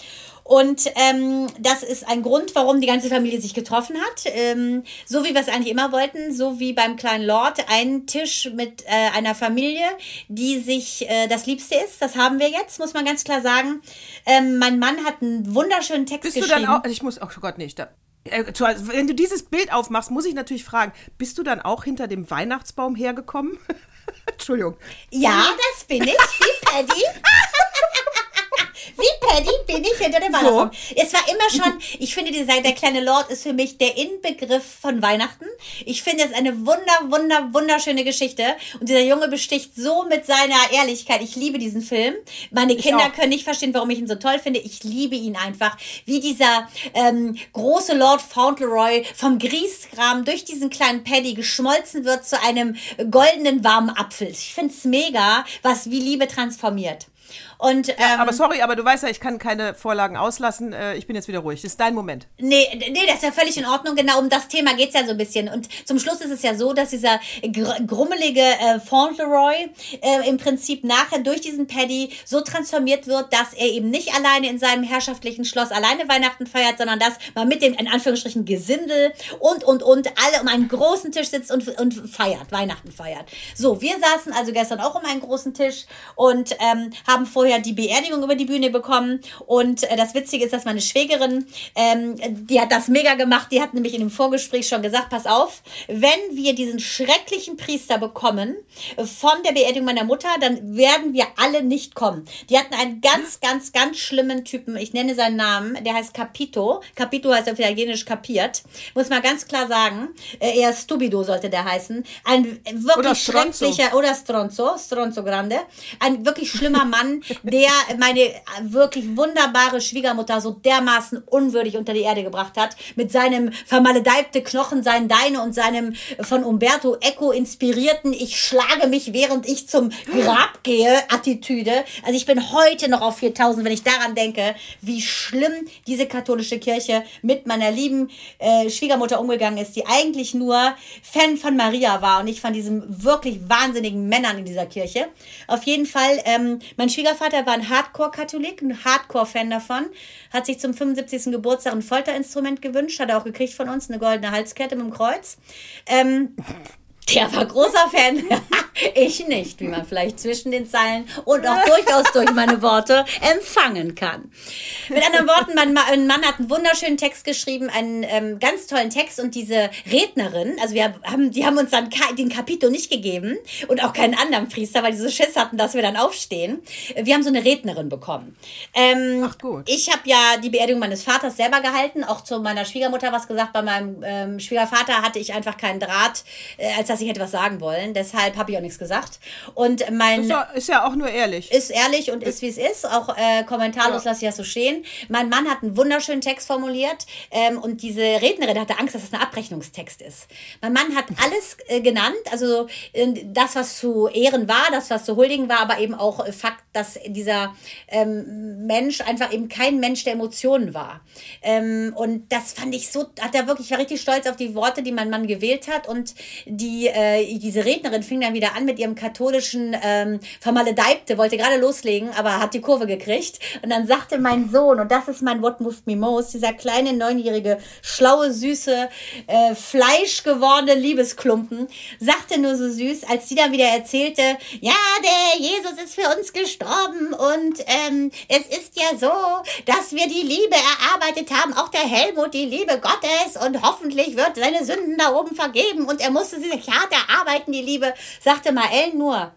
Und ähm, das ist ein Grund, warum die ganze Familie sich getroffen hat. Ähm, so wie wir es eigentlich immer wollten, so wie beim kleinen Lord, ein Tisch mit äh, einer Familie, die sich äh, das Liebste ist. Das haben wir jetzt, muss man ganz klar sagen. Ähm, mein Mann hat einen wunderschönen Text Bist du geschrieben. dann auch, ich muss, oh Gott, nicht. Da, äh, also, wenn du dieses Bild aufmachst, muss ich natürlich fragen, bist du dann auch hinter dem Weihnachtsbaum hergekommen? Entschuldigung. Ja, das bin ich, wie Paddy. Wie Paddy bin ich hinter dem Weihnachtsbaum. Es war immer schon, ich finde, der kleine Lord ist für mich der Inbegriff von Weihnachten. Ich finde es eine wunder, wunder, wunderschöne Geschichte. Und dieser Junge besticht so mit seiner Ehrlichkeit. Ich liebe diesen Film. Meine Kinder können nicht verstehen, warum ich ihn so toll finde. Ich liebe ihn einfach. Wie dieser ähm, große Lord Fauntleroy vom Grieskram durch diesen kleinen Paddy geschmolzen wird zu einem goldenen warmen Apfel. Ich finde es mega, was wie Liebe transformiert. Und ähm, Aber sorry, aber du weißt ja, ich kann keine Vorlagen auslassen. Äh, ich bin jetzt wieder ruhig. Das ist dein Moment. Nee, nee, das ist ja völlig in Ordnung. Genau um das Thema geht's ja so ein bisschen. Und zum Schluss ist es ja so, dass dieser gr grummelige äh, Fauntleroy äh, im Prinzip nachher durch diesen Paddy so transformiert wird, dass er eben nicht alleine in seinem herrschaftlichen Schloss alleine Weihnachten feiert, sondern dass man mit dem, in Anführungsstrichen, Gesindel und, und, und alle um einen großen Tisch sitzt und, und feiert, Weihnachten feiert. So, wir saßen also gestern auch um einen großen Tisch und ähm, haben vorher die Beerdigung über die Bühne bekommen. Und äh, das Witzige ist, dass meine Schwägerin, ähm, die hat das mega gemacht. Die hat nämlich in dem Vorgespräch schon gesagt, pass auf, wenn wir diesen schrecklichen Priester bekommen äh, von der Beerdigung meiner Mutter, dann werden wir alle nicht kommen. Die hatten einen ganz, ganz, ganz schlimmen Typen. Ich nenne seinen Namen. Der heißt Capito. Capito heißt auf Italienisch kapiert. Muss man ganz klar sagen. Äh, eher Stupido sollte der heißen. Ein wirklich Oder schrecklicher, oder Stronzo, Stronzo Grande. Ein wirklich schlimmer Mann, der meine wirklich wunderbare Schwiegermutter so dermaßen unwürdig unter die Erde gebracht hat, mit seinem vermaledeibte Knochen, seinen Deine und seinem von Umberto Eco inspirierten Ich schlage mich, während ich zum Grab gehe, Attitüde. Also ich bin heute noch auf 4000, wenn ich daran denke, wie schlimm diese katholische Kirche mit meiner lieben äh, Schwiegermutter umgegangen ist, die eigentlich nur Fan von Maria war und nicht von diesen wirklich wahnsinnigen Männern in dieser Kirche. Auf jeden Fall, ähm, mein Schwiegervater war ein Hardcore-Katholik, ein Hardcore-Fan davon, hat sich zum 75. Geburtstag ein Folterinstrument gewünscht, hat er auch gekriegt von uns, eine goldene Halskette mit dem Kreuz. Ähm, der war großer Fan. ich nicht, wie man vielleicht zwischen den Zeilen und auch durchaus durch meine Worte empfangen kann. Mit anderen Worten, mein, mein Mann hat einen wunderschönen Text geschrieben, einen ähm, ganz tollen Text und diese Rednerin, also wir haben, die haben uns dann den Kapito nicht gegeben und auch keinen anderen Priester, weil die so Schiss hatten, dass wir dann aufstehen. Wir haben so eine Rednerin bekommen. Ähm, Ach gut. Ich habe ja die Beerdigung meines Vaters selber gehalten, auch zu meiner Schwiegermutter was gesagt. Bei meinem ähm, Schwiegervater hatte ich einfach keinen Draht, äh, als dass ich hätte was sagen wollen. Deshalb habe ich auch nichts gesagt. Und mein. Ist ja, ist ja auch nur ehrlich. Ist ehrlich und ist wie es ist. Auch äh, kommentarlos ja. lasse ich das so stehen. Mein Mann hat einen wunderschönen Text formuliert ähm, und diese Rednerin hatte Angst, dass das ein Abrechnungstext ist. Mein Mann hat alles äh, genannt, also äh, das, was zu Ehren war, das, was zu huldigen war, aber eben auch äh, Fakt, dass dieser ähm, Mensch einfach eben kein Mensch der Emotionen war. Ähm, und das fand ich so, hat er wirklich, ich war richtig stolz auf die Worte, die mein Mann gewählt hat und die äh, diese Rednerin fing dann wieder an mit ihrem katholischen ähm, Vermaledeibte, wollte gerade loslegen, aber hat die Kurve gekriegt. Und dann sagte mein Sohn, und das ist mein What Moved Me Most, dieser kleine, neunjährige, schlaue, süße, äh, fleischgewordene Liebesklumpen, sagte nur so süß, als sie dann wieder erzählte, ja, der Jesus ist für uns gestorben und ähm, es ist ja so, dass wir die Liebe erarbeitet haben, auch der Helmut, die Liebe Gottes und hoffentlich wird seine Sünden da oben vergeben und er musste sich hart erarbeiten, die Liebe, sagte Mael nur,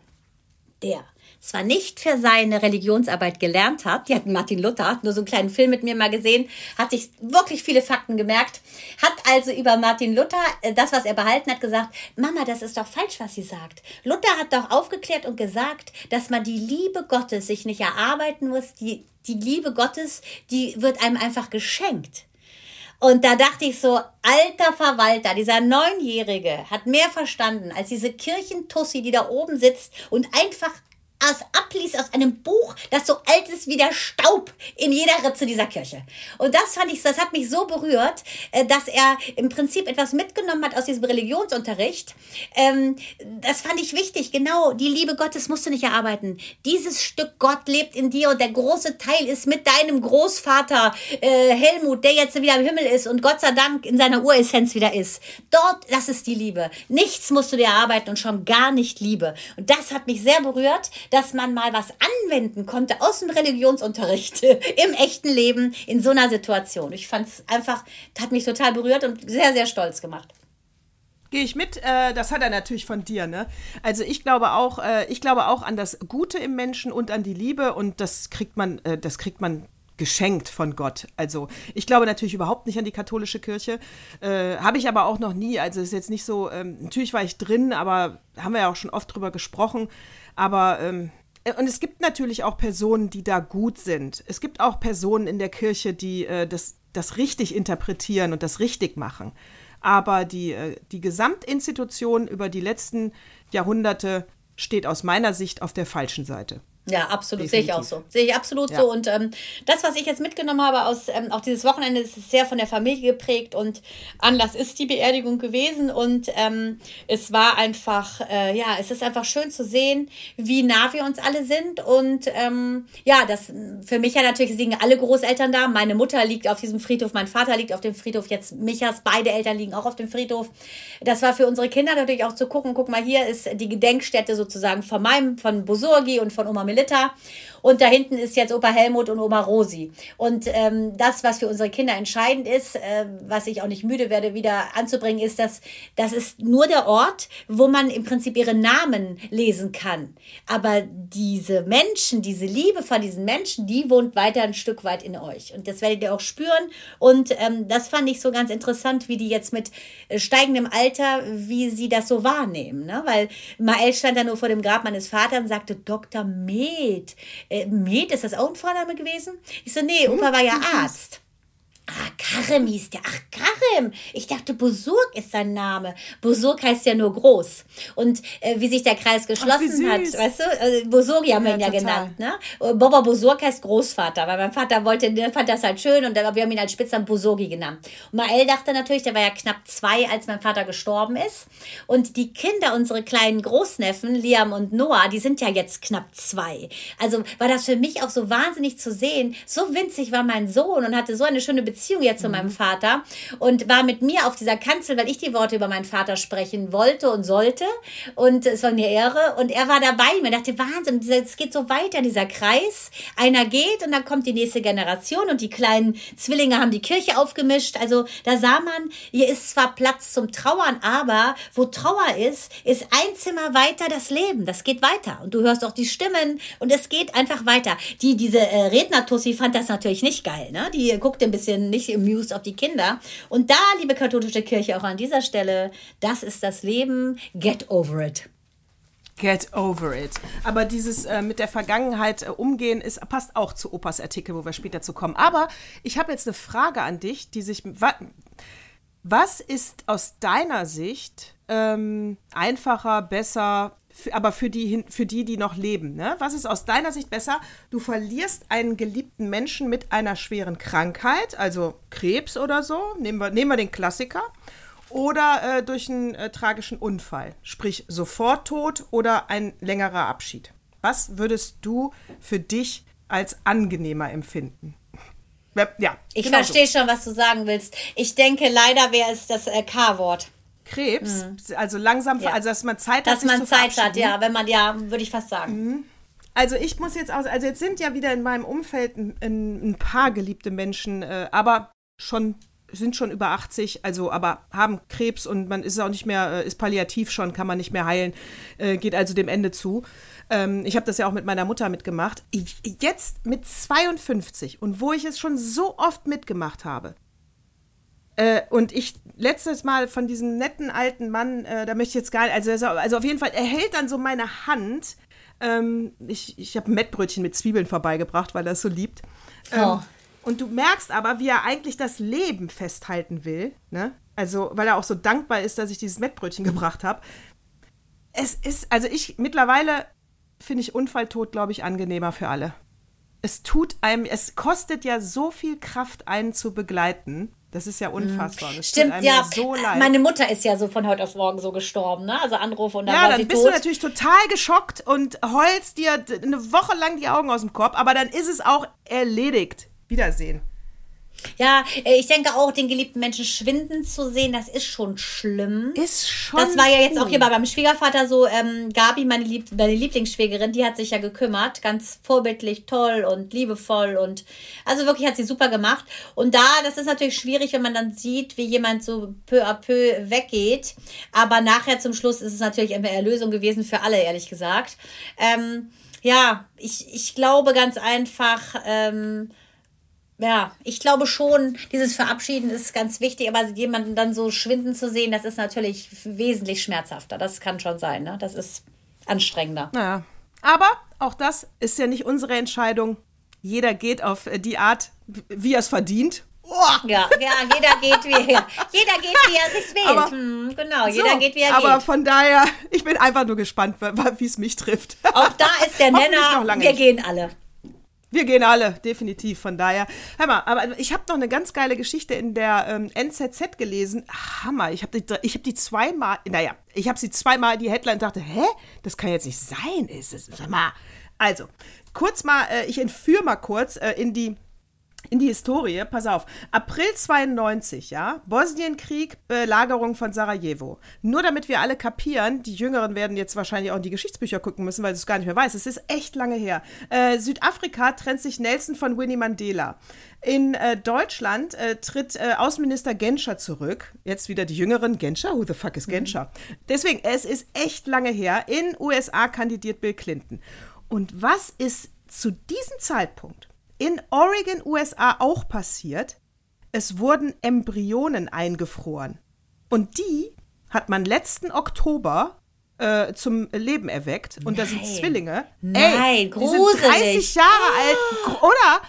der zwar nicht für seine Religionsarbeit gelernt hat, die hat Martin Luther, hat nur so einen kleinen Film mit mir mal gesehen, hat sich wirklich viele Fakten gemerkt, hat also über Martin Luther, äh, das, was er behalten hat, gesagt, Mama, das ist doch falsch, was sie sagt. Luther hat doch aufgeklärt und gesagt, dass man die Liebe Gottes sich nicht erarbeiten muss, die, die Liebe Gottes, die wird einem einfach geschenkt. Und da dachte ich so, alter Verwalter, dieser Neunjährige hat mehr verstanden als diese Kirchentussi, die da oben sitzt und einfach aus abliest aus einem Buch, das so alt ist wie der Staub in jeder Ritze dieser Kirche. Und das fand ich, das hat mich so berührt, äh, dass er im Prinzip etwas mitgenommen hat aus diesem Religionsunterricht. Ähm, das fand ich wichtig. Genau, die Liebe Gottes musst du nicht erarbeiten. Dieses Stück Gott lebt in dir und der große Teil ist mit deinem Großvater äh, Helmut, der jetzt wieder im Himmel ist und Gott sei Dank in seiner Uressenz wieder ist. Dort, das ist die Liebe. Nichts musst du dir erarbeiten und schon gar nicht Liebe. Und das hat mich sehr berührt dass man mal was anwenden konnte aus dem Religionsunterricht im echten Leben in so einer Situation. Ich fand es einfach, hat mich total berührt und sehr, sehr stolz gemacht. Gehe ich mit, äh, das hat er natürlich von dir, ne? Also ich glaube auch, äh, ich glaube auch an das Gute im Menschen und an die Liebe und das kriegt man, äh, das kriegt man geschenkt von Gott. Also ich glaube natürlich überhaupt nicht an die katholische Kirche. Äh, Habe ich aber auch noch nie. Also ist jetzt nicht so, ähm, natürlich war ich drin, aber haben wir ja auch schon oft drüber gesprochen. Aber ähm, äh, und es gibt natürlich auch Personen, die da gut sind. Es gibt auch Personen in der Kirche, die äh, das, das richtig interpretieren und das richtig machen. Aber die, äh, die Gesamtinstitution über die letzten Jahrhunderte steht aus meiner Sicht auf der falschen Seite. Ja, absolut, sehe ich auch so. Sehe ich absolut ja. so. Und ähm, das, was ich jetzt mitgenommen habe aus ähm, auch dieses Wochenende, ist sehr von der Familie geprägt und Anlass ist die Beerdigung gewesen. Und ähm, es war einfach, äh, ja, es ist einfach schön zu sehen, wie nah wir uns alle sind. Und ähm, ja, das für mich ja natürlich liegen alle Großeltern da. Meine Mutter liegt auf diesem Friedhof, mein Vater liegt auf dem Friedhof, jetzt Michas, beide Eltern liegen auch auf dem Friedhof. Das war für unsere Kinder natürlich auch zu gucken, guck mal, hier ist die Gedenkstätte sozusagen von meinem, von Bosurgi und von Oma Mil Melita. Und da hinten ist jetzt Opa Helmut und Oma Rosi. Und ähm, das, was für unsere Kinder entscheidend ist, äh, was ich auch nicht müde werde, wieder anzubringen, ist, dass das ist nur der Ort, wo man im Prinzip ihre Namen lesen kann. Aber diese Menschen, diese Liebe von diesen Menschen, die wohnt weiter ein Stück weit in euch. Und das werdet ihr auch spüren. Und ähm, das fand ich so ganz interessant, wie die jetzt mit äh, steigendem Alter, wie sie das so wahrnehmen. Ne? Weil Mael stand da nur vor dem Grab meines Vaters und sagte, Dr. Med, äh, Med, ist das auch ein Vorname gewesen? Ich so, nee, Opa war ja Arzt. Ah, Karim hieß der. Ach, Karim. Ich dachte, Busurk ist sein Name. Busurk heißt ja nur groß. Und äh, wie sich der Kreis geschlossen Ach, hat, weißt du, äh, Busurgi haben wir Ja, ihn ja total. genannt, ne? Boba Busurk heißt Großvater, weil mein Vater wollte, der fand das halt schön und dann, wir haben ihn als Spitznamen Busurgi genannt. Und Mael dachte natürlich, der war ja knapp zwei, als mein Vater gestorben ist. Und die Kinder, unsere kleinen Großneffen, Liam und Noah, die sind ja jetzt knapp zwei. Also war das für mich auch so wahnsinnig zu sehen. So winzig war mein Sohn und hatte so eine schöne Beziehung jetzt zu meinem Vater und war mit mir auf dieser Kanzel, weil ich die Worte über meinen Vater sprechen wollte und sollte. Und es war eine Ehre. Und er war dabei. Ich dachte, Wahnsinn, es geht so weiter, dieser Kreis. Einer geht und dann kommt die nächste Generation und die kleinen Zwillinge haben die Kirche aufgemischt. Also da sah man, hier ist zwar Platz zum Trauern, aber wo Trauer ist, ist ein Zimmer weiter das Leben. Das geht weiter. Und du hörst auch die Stimmen und es geht einfach weiter. Die, diese äh, Redner-Tussi fand das natürlich nicht geil. Ne? Die guckt ein bisschen nicht amused auf die Kinder. Und da, liebe katholische Kirche, auch an dieser Stelle, das ist das Leben. Get over it. Get over it. Aber dieses äh, mit der Vergangenheit äh, umgehen ist, passt auch zu Opas Artikel, wo wir später zu kommen. Aber ich habe jetzt eine Frage an dich, die sich. Wa, was ist aus deiner Sicht ähm, einfacher, besser, aber für die, für die, die noch leben? Ne? Was ist aus deiner Sicht besser? Du verlierst einen geliebten Menschen mit einer schweren Krankheit, also Krebs oder so. Nehmen wir, nehmen wir den Klassiker oder äh, durch einen äh, tragischen Unfall, sprich Soforttod oder ein längerer Abschied. Was würdest du für dich als angenehmer empfinden? Ja, Ich genau so. verstehe schon, was du sagen willst. Ich denke, leider wäre es das äh, K-Wort. Krebs, also langsam, Ja. also dass man Zeit hat, Dass man Zeit hat, ja. Wenn man, ja, würde ich fast sagen. Also ich muss jetzt aus, also jetzt sind ja wieder in meinem Umfeld ein, ein, ein paar geliebte Menschen, äh, aber schon sind schon über 80, also aber haben Krebs und man ist auch nicht mehr, äh, ist palliativ schon, kann man nicht mehr heilen, äh, geht also dem Ende zu. Ähm, ich habe das ja auch mit meiner Mutter mitgemacht. Ich, jetzt mit 52 und wo ich es schon so oft mitgemacht habe, äh, und ich letztes Mal von diesem netten alten Mann, äh, da möchte ich jetzt gar nicht, also, auch- also auf jeden Fall, er hält dann so meine Hand. Ähm, ich ich habe ein Mettbrötchen mit Zwiebeln vorbeigebracht, weil er es so liebt. Ähm, Oh. Und du merkst aber, wie er eigentlich das Leben festhalten will. Ne? Also, weil er auch so dankbar ist, dass ich dieses Mettbrötchen gebracht habe. Es ist, also ich mittlerweile finde ich Unfalltod, glaube ich, angenehmer für alle. Es tut einem, es kostet ja so viel Kraft, einen zu begleiten. Das ist ja unfassbar. Und es tut Stimmt, ja. so. Meine Mutter ist ja so von heute auf morgen so gestorben, ne? Also Anrufe und dann ja, dann bist tot. du natürlich total geschockt und heulst dir eine Woche lang die Augen aus dem Korb, aber dann ist es auch erledigt. Wiedersehen. Ja, äh, ich denke auch, den geliebten Menschen schwinden zu sehen, das ist schon schlimm. Ist schon. Das war ja jetzt auch hier bei meinem Schwiegervater so. Ähm, Gabi, meine, Lieb meine Lieblingsschwägerin, die hat sich ja gekümmert. Ganz vorbildlich, toll und liebevoll. Und also wirklich hat sie super gemacht. Und da, das ist natürlich schwierig, wenn man dann sieht, wie jemand so peu à peu weggeht. Aber nachher zum Schluss ist es natürlich eine Erlösung gewesen für alle, ehrlich gesagt. Ähm, ja, ich, ich glaube ganz einfach. Ähm, ja, ich glaube schon, dieses Verabschieden ist ganz wichtig, aber jemanden dann so schwinden zu sehen, das ist natürlich wesentlich schmerzhafter. Das kann schon sein, ne? Das ist anstrengender. Naja. Aber auch das ist ja nicht unsere Entscheidung. Jeder geht auf die Art, wie er es verdient. Oh, Ja, ja, jeder geht wie er. Jeder geht wie er sich wählt. Aber- hm, genau, jeder so, geht wie er Aber geht. von daher, ich bin einfach nur gespannt, wie es mich trifft. Auch da ist der Nenner, noch lange wir nicht. gehen alle. Wir gehen alle, definitiv. Von daher, hör mal, aber ich habe noch eine ganz geile Geschichte in der ähm, NZZ gelesen. Hammer, ich habe die, hab die zweimal, naja, ich habe sie zweimal die Headline und dachte, hä, das kann jetzt nicht sein. Ist es, sag mal. Also, kurz mal, äh, ich entführe mal kurz äh, in die in die Historie, pass auf. April 92, ja, Bosnienkrieg, Belagerung von Sarajevo. Nur damit wir alle kapieren, die Jüngeren werden jetzt wahrscheinlich auch in die Geschichtsbücher gucken müssen, weil sie es gar nicht mehr weiß. Es ist echt lange her. Äh, Südafrika trennt sich Nelson von Winnie Mandela. In äh, Deutschland äh, tritt äh, Außenminister Genscher zurück. Jetzt wieder die Jüngeren. Genscher? Who the fuck is Genscher? Deswegen, es ist echt lange her. In USA kandidiert Bill Clinton. Und was ist zu diesem Zeitpunkt in Oregon, USA auch passiert. Es wurden Embryonen eingefroren. Und die hat man letzten Oktober äh, zum Leben erweckt. Und da sind. Zwillinge. Nein, Ey, die gruselig. sind 30 Jahre alt. Gr- Oder?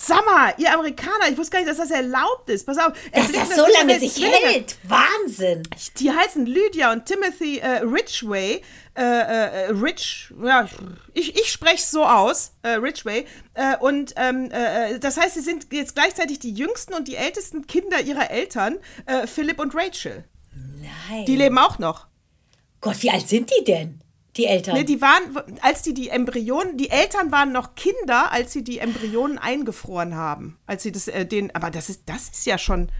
Sag mal, ihr Amerikaner, ich wusste gar nicht, dass das erlaubt ist. Pass auf. Dass das so lange sich Zwillinge. hält. Wahnsinn. Die heißen Lydia und Timothy äh, Ridgway. Äh, äh, Rich, ja, ich, ich spreche es so aus, äh, Ridgway. Äh, und ähm, äh, das heißt, sie sind jetzt gleichzeitig die jüngsten und die ältesten Kinder ihrer Eltern, äh, Philipp und Rachel. Nein. Die leben auch noch. Gott, wie alt sind die denn? Die Eltern. Ne, die waren, als die die Embryonen, die Eltern waren noch Kinder, als sie die Embryonen eingefroren haben. Als sie das, äh, den, aber das ist, das ist ja schon,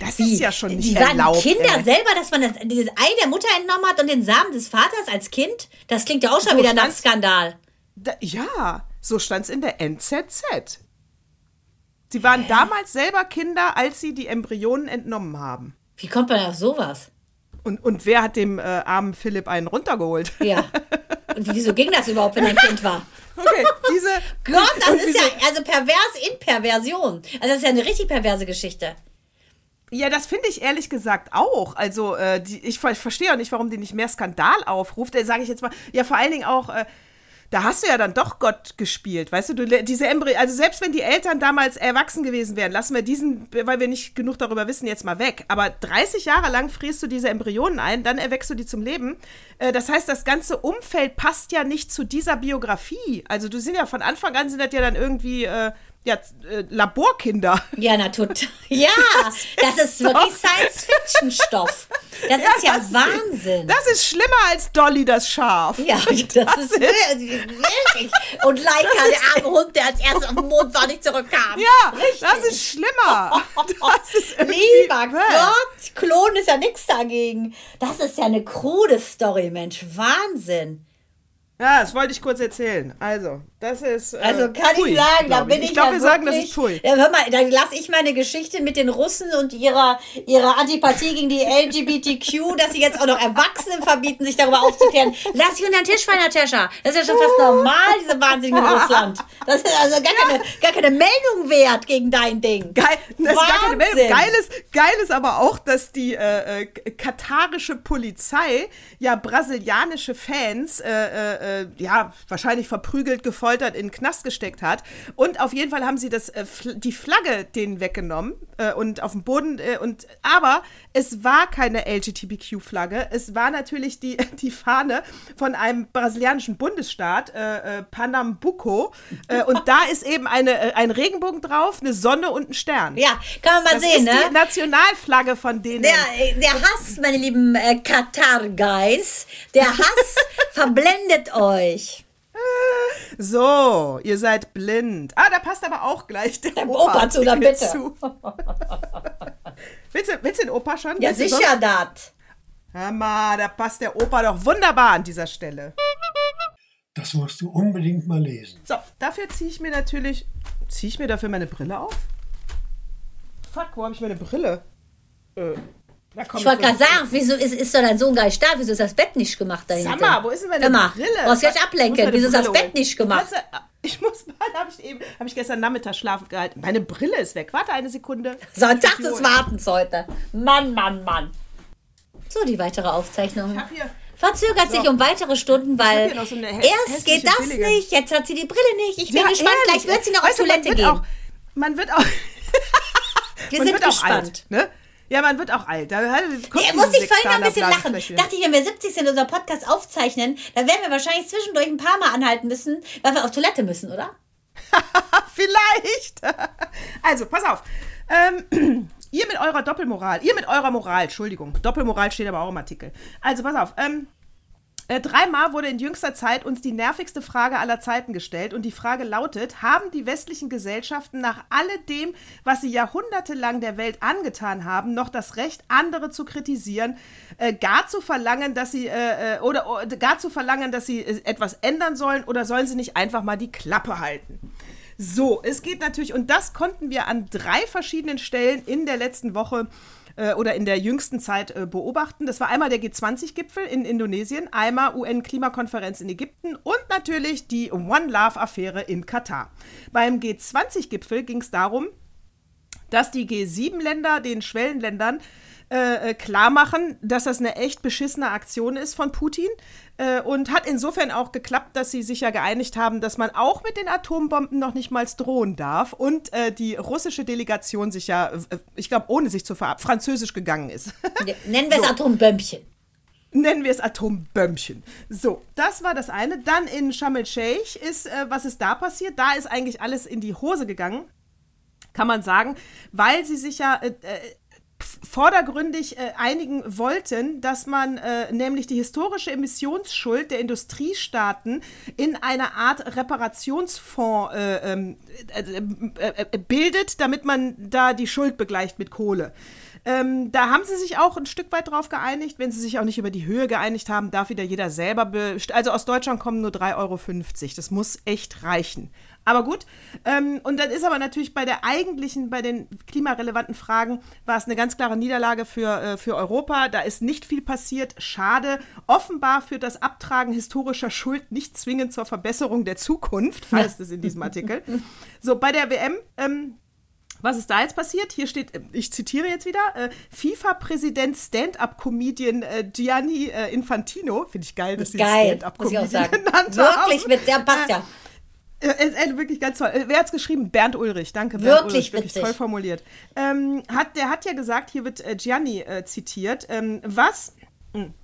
das ist ja schon nicht die waren erlaubt. Kinder ey. selber, dass man das, dieses Ei der Mutter entnommen hat und den Samen des Vaters als Kind? Das klingt ja auch schon So wieder nach Skandal. Da, ja, so stand es in der NZZ. Sie waren damals selber Kinder, als sie die Embryonen entnommen haben. Wie kommt man auf sowas? Und, und wer hat dem äh, armen Philipp einen runtergeholt? Ja. Und wieso ging das überhaupt, wenn er ein Kind war? Okay, diese. Gott, das ist ja also pervers in Perversion. Also das ist ja eine richtig perverse Geschichte. Ja, das finde ich ehrlich gesagt auch. Also, äh, die, ich, ich verstehe auch nicht, warum die nicht mehr Skandal aufruft. Äh, Sage ich jetzt mal. Ja, vor allen Dingen auch. Äh, da hast du ja dann doch Gott gespielt, weißt du, du diese Embry also selbst wenn die Eltern damals erwachsen gewesen wären, lassen wir diesen, weil wir nicht genug darüber wissen, jetzt mal weg. Aber 30 Jahre lang frierst du diese Embryonen ein, dann erweckst du die zum Leben. Äh, das heißt, das ganze Umfeld passt ja nicht zu dieser Biografie. Also du sind ja von Anfang an sind das ja dann irgendwie äh, ja, äh, Laborkinder. Ja, na total. Ja, das ist wirklich Science-Fiction-Stoff. Das ist ja das ist- Wahnsinn. Das ist schlimmer als Dolly das Schaf. ja, das, ist wirklich. wirklich. Und Laika, der arme Hund, der als erstes auf den Mond war, nicht zurückkam. Ja, Richtig. das ist schlimmer. Das ist Lieber Gott, Klon ist ja nichts dagegen. Das ist ja eine krude Story, Mensch. Wahnsinn. Ja, das wollte ich kurz erzählen. Also, das ist. Äh, Also kann pfui, ich sagen, da bin ich, Ich glaube, wir sagen, das ist pfui. Ja, hör mal, dann lasse ich meine Geschichte mit den Russen und ihrer, ihrer Antipathie gegen die LGBTQ, dass sie jetzt auch noch Erwachsenen verbieten, sich darüber aufzuklären. Lass sie unter den Tisch fallen, Natascha. Das ist ja schon fast normal, diese Wahnsinnigen in Russland. Das ist also gar keine, gar keine Meldung wert gegen dein Ding. Geil, das ist gar keine Meldung. Wahnsinn. Geil ist, geil ist aber auch, dass die äh, äh, katarische Polizei ja brasilianische Fans äh, äh, ja wahrscheinlich verprügelt, gefoltert, in den Knast gesteckt hat. Und auf jeden Fall haben sie das, äh, die Flagge denen weggenommen äh, und auf dem Boden. Äh, und aber es war keine LGBTQ-Flagge. Es war natürlich die, die Fahne von einem brasilianischen Bundesstaat, äh, äh, Pernambuco. Und da ist eben eine, ein Regenbogen drauf, eine Sonne und ein Stern. Ja, kann man mal Das sehen, ist ne? die Nationalflagge von denen. Der, der Hass, meine lieben äh, Katar-Guys, der Hass verblendet euch. so, ihr seid blind. Ah, da passt aber auch gleich der, Der Opa zu, dann bitte. zu. willst, du, willst du den Opa schon? Ja, Willst sicher das. Hör mal, da passt der Opa doch wunderbar an dieser Stelle. Das musst du unbedingt mal lesen. So, dafür ziehe ich mir natürlich. Ziehe ich mir dafür meine Brille auf? Fuck, wo habe ich meine Brille? Äh, Ich wollte gerade sagen, wieso ist, ist doch dein Sohn gar nicht da? Wieso ist das Bett nicht gemacht dahinter? Sag mal, wo ist denn meine mal, Brille? Brauchst gleich ablenken. Wieso ist das Bett nicht gemacht? Ich muss mal, habe ich eben, habe ich gestern Nachmittag schlafen gehalten. Meine Brille ist weg. Warte eine Sekunde. So ein Tag des Wartens heute. Mann, Mann, Mann. So, die weitere Aufzeichnung. Ich habe hier. Verzögert sich So. um weitere Stunden, weil so erst geht das billige. nicht, jetzt hat sie die Brille nicht. Ich bin Ja, gespannt, ehrlich, gleich wird sie noch auf weißt man Toilette wird gehen. Auch, man wird auch. Wir man sind wird auch gespannt. alt. Ne? Ja, man wird auch alt. Da kommt muss ich vorhin noch ein bisschen lachen. Dachte ich, wenn wir 70 sind und unser Podcast aufzeichnen, dann werden wir wahrscheinlich zwischendurch ein paar Mal anhalten müssen, weil wir auf Toilette müssen, oder? Vielleicht. Also, pass auf. Ähm, ihr mit eurer Doppelmoral, ihr mit eurer Moral, Entschuldigung. Doppelmoral steht aber auch im Artikel. Also, pass auf. Ähm, äh, dreimal wurde in jüngster Zeit uns die nervigste Frage aller Zeiten gestellt und die Frage lautet, haben die westlichen Gesellschaften nach alledem, was sie jahrhundertelang der Welt angetan haben, noch das Recht, andere zu kritisieren, äh, gar zu verlangen, dass sie äh, äh, oder, oder gar zu verlangen, dass sie äh, etwas ändern sollen oder sollen sie nicht einfach mal die Klappe halten? So, es geht natürlich, und das konnten wir an drei verschiedenen Stellen in der letzten Woche äh, oder in der jüngsten Zeit äh, beobachten. Das war einmal der G20-Gipfel in Indonesien, einmal UN-Klimakonferenz in Ägypten und natürlich die One Love-Affäre in Katar. Beim G20-Gipfel ging es darum, dass die G7-Länder den Schwellenländern äh, klar machen, dass das eine echt beschissene Aktion ist von Putin. Äh, und hat insofern auch geklappt, dass sie sich ja geeinigt haben, dass man auch mit den Atombomben noch nicht mal drohen darf. Und äh, die russische Delegation sich ja, äh, ich glaube, ohne sich zu verab, französisch gegangen ist. Nennen wir es so. Atombömmchen. Nennen wir es Atombömmchen. So, das war das eine. Dann in Sharm el-Sheikh ist, äh, was ist da passiert? Da ist eigentlich alles in die Hose gegangen, kann man sagen, weil sie sich ja äh vordergründig äh, einigen wollten, dass man äh, nämlich die historische Emissionsschuld der Industriestaaten in eine Art Reparationsfonds äh, ähm, äh, äh, bildet, damit man da die Schuld begleicht mit Kohle. Ähm, da haben sie sich auch ein Stück weit drauf geeinigt. Wenn sie sich auch nicht über die Höhe geeinigt haben, darf wieder jeder selber. Also aus Deutschland kommen nur 3,50 Euro. Das muss echt reichen. Aber gut. Ähm, und dann ist aber natürlich bei der eigentlichen, bei den klimarelevanten Fragen, war es eine ganz klare Niederlage für, äh, für Europa. Da ist nicht viel passiert. Schade. Offenbar führt das Abtragen historischer Schuld nicht zwingend zur Verbesserung der Zukunft, heißt es in diesem Artikel. So, bei der WM. Ähm, was ist da jetzt passiert? Hier steht, äh, ich zitiere jetzt wieder, äh, FIFA-Präsident Stand-Up-Comedian äh, Gianni äh, Infantino. Finde ich geil, dass sie Stand-Up-Comedian genannt Wirklich, haben. Wirklich, mit der passt ja. Äh, äh, wirklich ganz toll. Äh, wer hat es geschrieben? Bernd Ulrich. Danke, Bernd wirklich Ulrich. Wirklich witzig. toll formuliert. Ähm, hat, der hat ja gesagt, hier wird äh, Gianni äh, zitiert, ähm, was hm,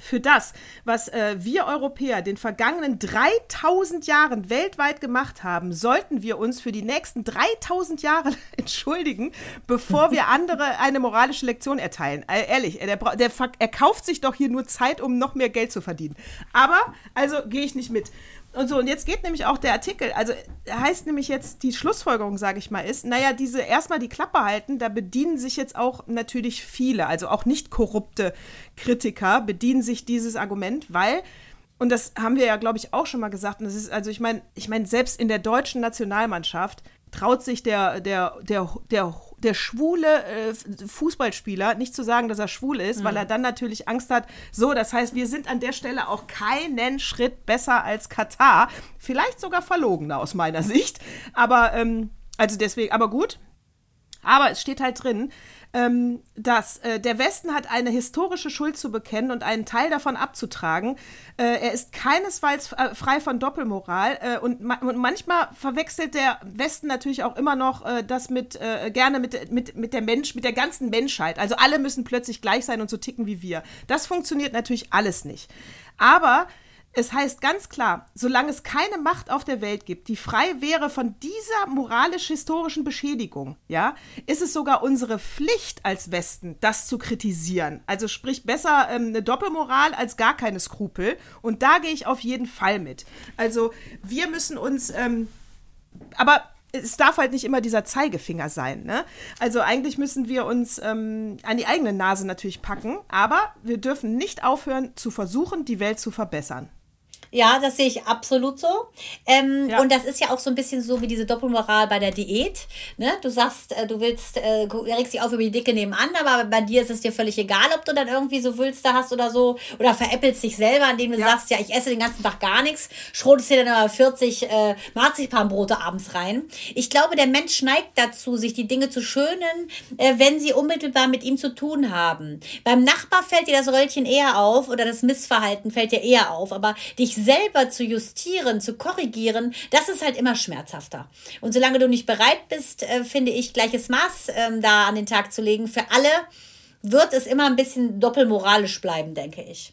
für das, was äh, wir Europäer den vergangenen 3000 Jahren weltweit gemacht haben, sollten wir uns für die nächsten 3000 Jahre entschuldigen, bevor wir andere eine moralische Lektion erteilen. Äh, ehrlich, der, der, er kauft sich doch hier nur Zeit, um noch mehr Geld zu verdienen. Aber, also gehe ich nicht mit. Und so, und jetzt geht nämlich auch der Artikel, also heißt nämlich jetzt, die Schlussfolgerung, sage ich mal, ist, naja, diese erstmal die Klappe halten, da bedienen sich jetzt auch natürlich viele, also auch nicht korrupte Kritiker, bedienen sich dieses Argument, weil, und das haben wir ja, glaube ich, auch schon mal gesagt, und das ist, also ich meine, ich meine, selbst in der deutschen Nationalmannschaft traut sich der, der, der, der der schwule äh, Fußballspieler nicht zu sagen, dass er schwul ist, mhm. weil er dann natürlich Angst hat, so, das heißt, wir sind an der Stelle auch keinen Schritt besser als Katar. Vielleicht sogar verlogener aus meiner Sicht. Aber, ähm, also deswegen, aber gut. Aber es steht halt drin, ähm, dass äh, der Westen hat eine historische Schuld zu bekennen und einen Teil davon abzutragen. Äh, er ist keinesfalls äh, frei von Doppelmoral äh, und, ma und, manchmal verwechselt der Westen natürlich auch immer noch äh, das mit gerne mit, mit, mit der Mensch, mit der ganzen Menschheit. Also alle müssen plötzlich gleich sein und so ticken wie wir. Das funktioniert natürlich alles nicht. Aber es heißt ganz klar, solange es keine Macht auf der Welt gibt, die frei wäre von dieser moralisch-historischen Beschädigung, ja, ist es sogar unsere Pflicht als Westen, das zu kritisieren. Also sprich besser ähm, eine Doppelmoral als gar keine Skrupel. Und da gehe ich auf jeden Fall mit. Also wir müssen uns, ähm, aber es darf halt nicht immer dieser Zeigefinger sein. Ne? Also eigentlich müssen wir uns ähm, an die eigene Nase natürlich packen, aber wir dürfen nicht aufhören zu versuchen, die Welt zu verbessern. Ja, das sehe ich absolut so. Ähm, ja. Und das ist ja auch so ein bisschen so wie diese Doppelmoral bei der Diät. Ne? Du sagst, äh, du willst, äh, regst dich auf über die Dicke nebenan, aber bei dir ist es dir völlig egal, ob du dann irgendwie so Wülste hast oder so. Oder veräppelst dich selber, indem du ja. sagst, ja, ich esse den ganzen Tag gar nichts, schrotest dir dann aber 40 äh, Marzipanbrote abends rein. Ich glaube, der Mensch neigt dazu, sich die Dinge zu schönen, äh, wenn sie unmittelbar mit ihm zu tun haben. Beim Nachbar fällt dir das Röllchen eher auf oder das Missverhalten fällt dir eher auf, aber dich selber zu justieren, zu korrigieren, das ist halt immer schmerzhafter. Und solange du nicht bereit bist, äh, finde ich, gleiches Maß ähm, da an den Tag zu legen, für alle wird es immer ein bisschen doppelmoralisch bleiben, denke ich.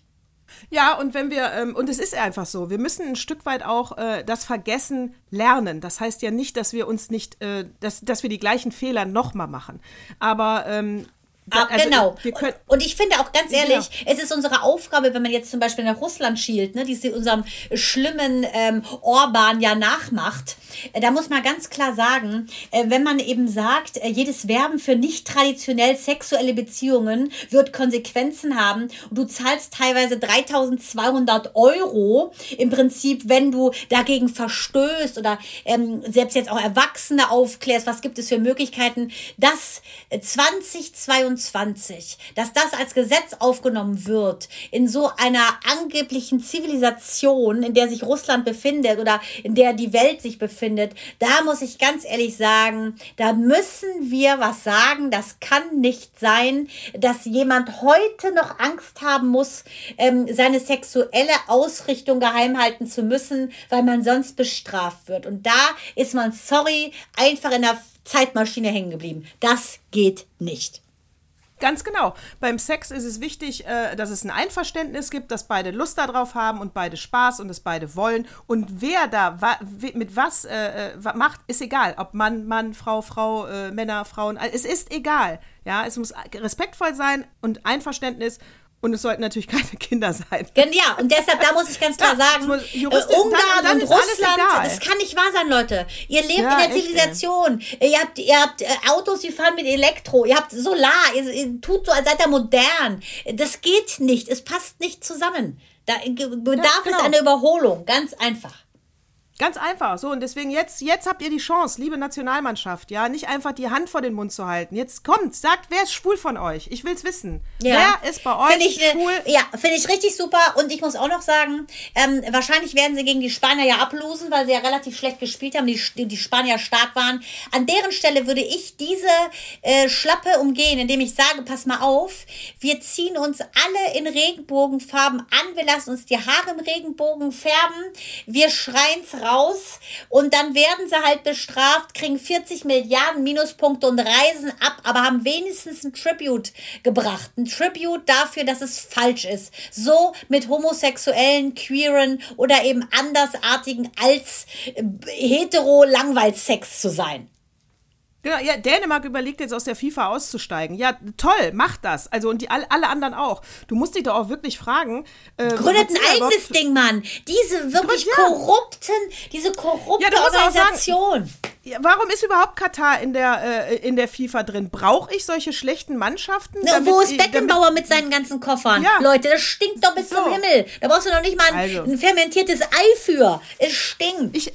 Ja, und wenn wir, ähm, und es ist einfach so, wir müssen ein Stück weit auch äh, das Vergessen lernen. Das heißt ja nicht, dass wir uns nicht, äh, dass, dass wir die gleichen Fehler nochmal machen. Aber ähm, Ah, also, genau. Und, und, ich finde auch ganz ehrlich, ja. es ist unsere Aufgabe, wenn man jetzt zum Beispiel nach Russland schielt, ne, die sie unserem schlimmen ähm, Orban ja nachmacht. Äh, da muss man ganz klar sagen, äh, wenn man eben sagt, äh, jedes Werben für nicht traditionell sexuelle Beziehungen wird Konsequenzen haben und du zahlst teilweise 3200 Euro im Prinzip, wenn du dagegen verstößt oder ähm, selbst jetzt auch Erwachsene aufklärst, was gibt es für Möglichkeiten, dass 2022 2021, dass das als Gesetz aufgenommen wird in so einer angeblichen Zivilisation, in der sich Russland befindet oder in der die Welt sich befindet, da muss ich ganz ehrlich sagen, da müssen wir was sagen. Das kann nicht sein, dass jemand heute noch Angst haben muss, ähm, seine sexuelle Ausrichtung geheim halten zu müssen, weil man sonst bestraft wird. Und da ist man, sorry, einfach in der Zeitmaschine hängen geblieben. Das geht nicht. Ganz genau. Beim Sex ist es wichtig, äh, dass es ein Einverständnis gibt, dass beide Lust darauf haben und beide Spaß und es beide wollen. Und wer da mit was äh, äh macht, ist egal. Ob Mann, Mann, Frau, Frau, Männer, Frauen. Es ist egal. Ja, es muss respektvoll sein und Einverständnis. Und es sollten natürlich keine Kinder sein. Ja, und deshalb, da muss ich ganz klar ja, sagen, muss, äh, Ungarn dann, dann und Russland, das kann nicht wahr sein, Leute. Ihr lebt ja, in der Zivilisation. Ihr habt, ihr habt äh, Autos, die fahren mit Elektro. Ihr habt Solar. Ihr, ihr tut so, als seid ihr modern. Das geht nicht. Es passt nicht zusammen. Da bedarf ja, genau. es einer Überholung. Ganz einfach. Ganz einfach. So, und deswegen jetzt, jetzt habt ihr die Chance, liebe Nationalmannschaft, ja, nicht einfach die Hand vor den Mund zu halten. Jetzt kommt, sagt, wer ist schwul von euch? Ich will's wissen. Ja. Wer ist bei euch find ich, ne- schwul? Ja, finde ich richtig super. Und ich muss auch noch sagen, ähm, wahrscheinlich werden sie gegen die Spanier ja ablosen, weil sie ja relativ schlecht gespielt haben, die, die Spanier stark waren. An deren Stelle würde ich diese äh, Schlappe umgehen, indem ich sage, pass mal auf, wir ziehen uns alle in Regenbogenfarben an, wir lassen uns die Haare im Regenbogen färben, wir schreien's raus raus und dann werden sie halt bestraft, kriegen 40 Milliarden Minuspunkte und reisen ab, aber haben wenigstens ein Tribute gebracht. Ein Tribute dafür, dass es falsch ist. So mit homosexuellen, queeren oder eben andersartigen als äh, hetero Langweilsex zu sein. Genau, ja, Dänemark überlegt jetzt aus der FIFA auszusteigen. Ja, toll, macht das. Also und die alle, alle anderen auch. Du musst dich doch auch wirklich fragen. Äh, Gründet ein eigenes Ding, Mann. Diese wirklich ja. korrupten, diese korrupte ja, Organisation. Sagen, warum ist überhaupt Katar in der, äh, in der FIFA drin? Brauche ich solche schlechten Mannschaften? Na, wo ist Beckenbauer damit, mit seinen ganzen Koffern? Ja. Leute, das stinkt doch bis so. zum Himmel. Da brauchst du noch nicht mal ein, also. ein fermentiertes Ei für. Es stinkt. Ich,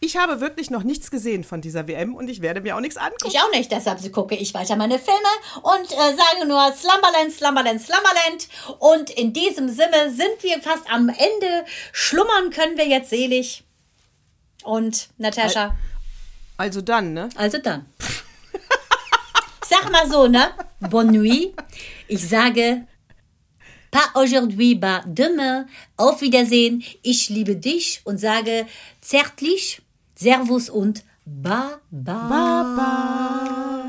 ich habe wirklich noch nichts gesehen von dieser WM und ich werde mir auch nichts angucken. Ich auch nicht, deshalb gucke ich weiter meine Filme und äh, sage nur Slumberland, Slumberland, Slumberland. Und in diesem Sinne sind wir fast am Ende. Schlummern können wir jetzt selig. Und Natascha. Also dann, ne? Also dann. Sag mal so, ne? Bonne nuit. Ich sage Pas aujourd'hui, ba demain. Auf Wiedersehen. Ich liebe dich und sage zärtlich Servus und Baba. Baba.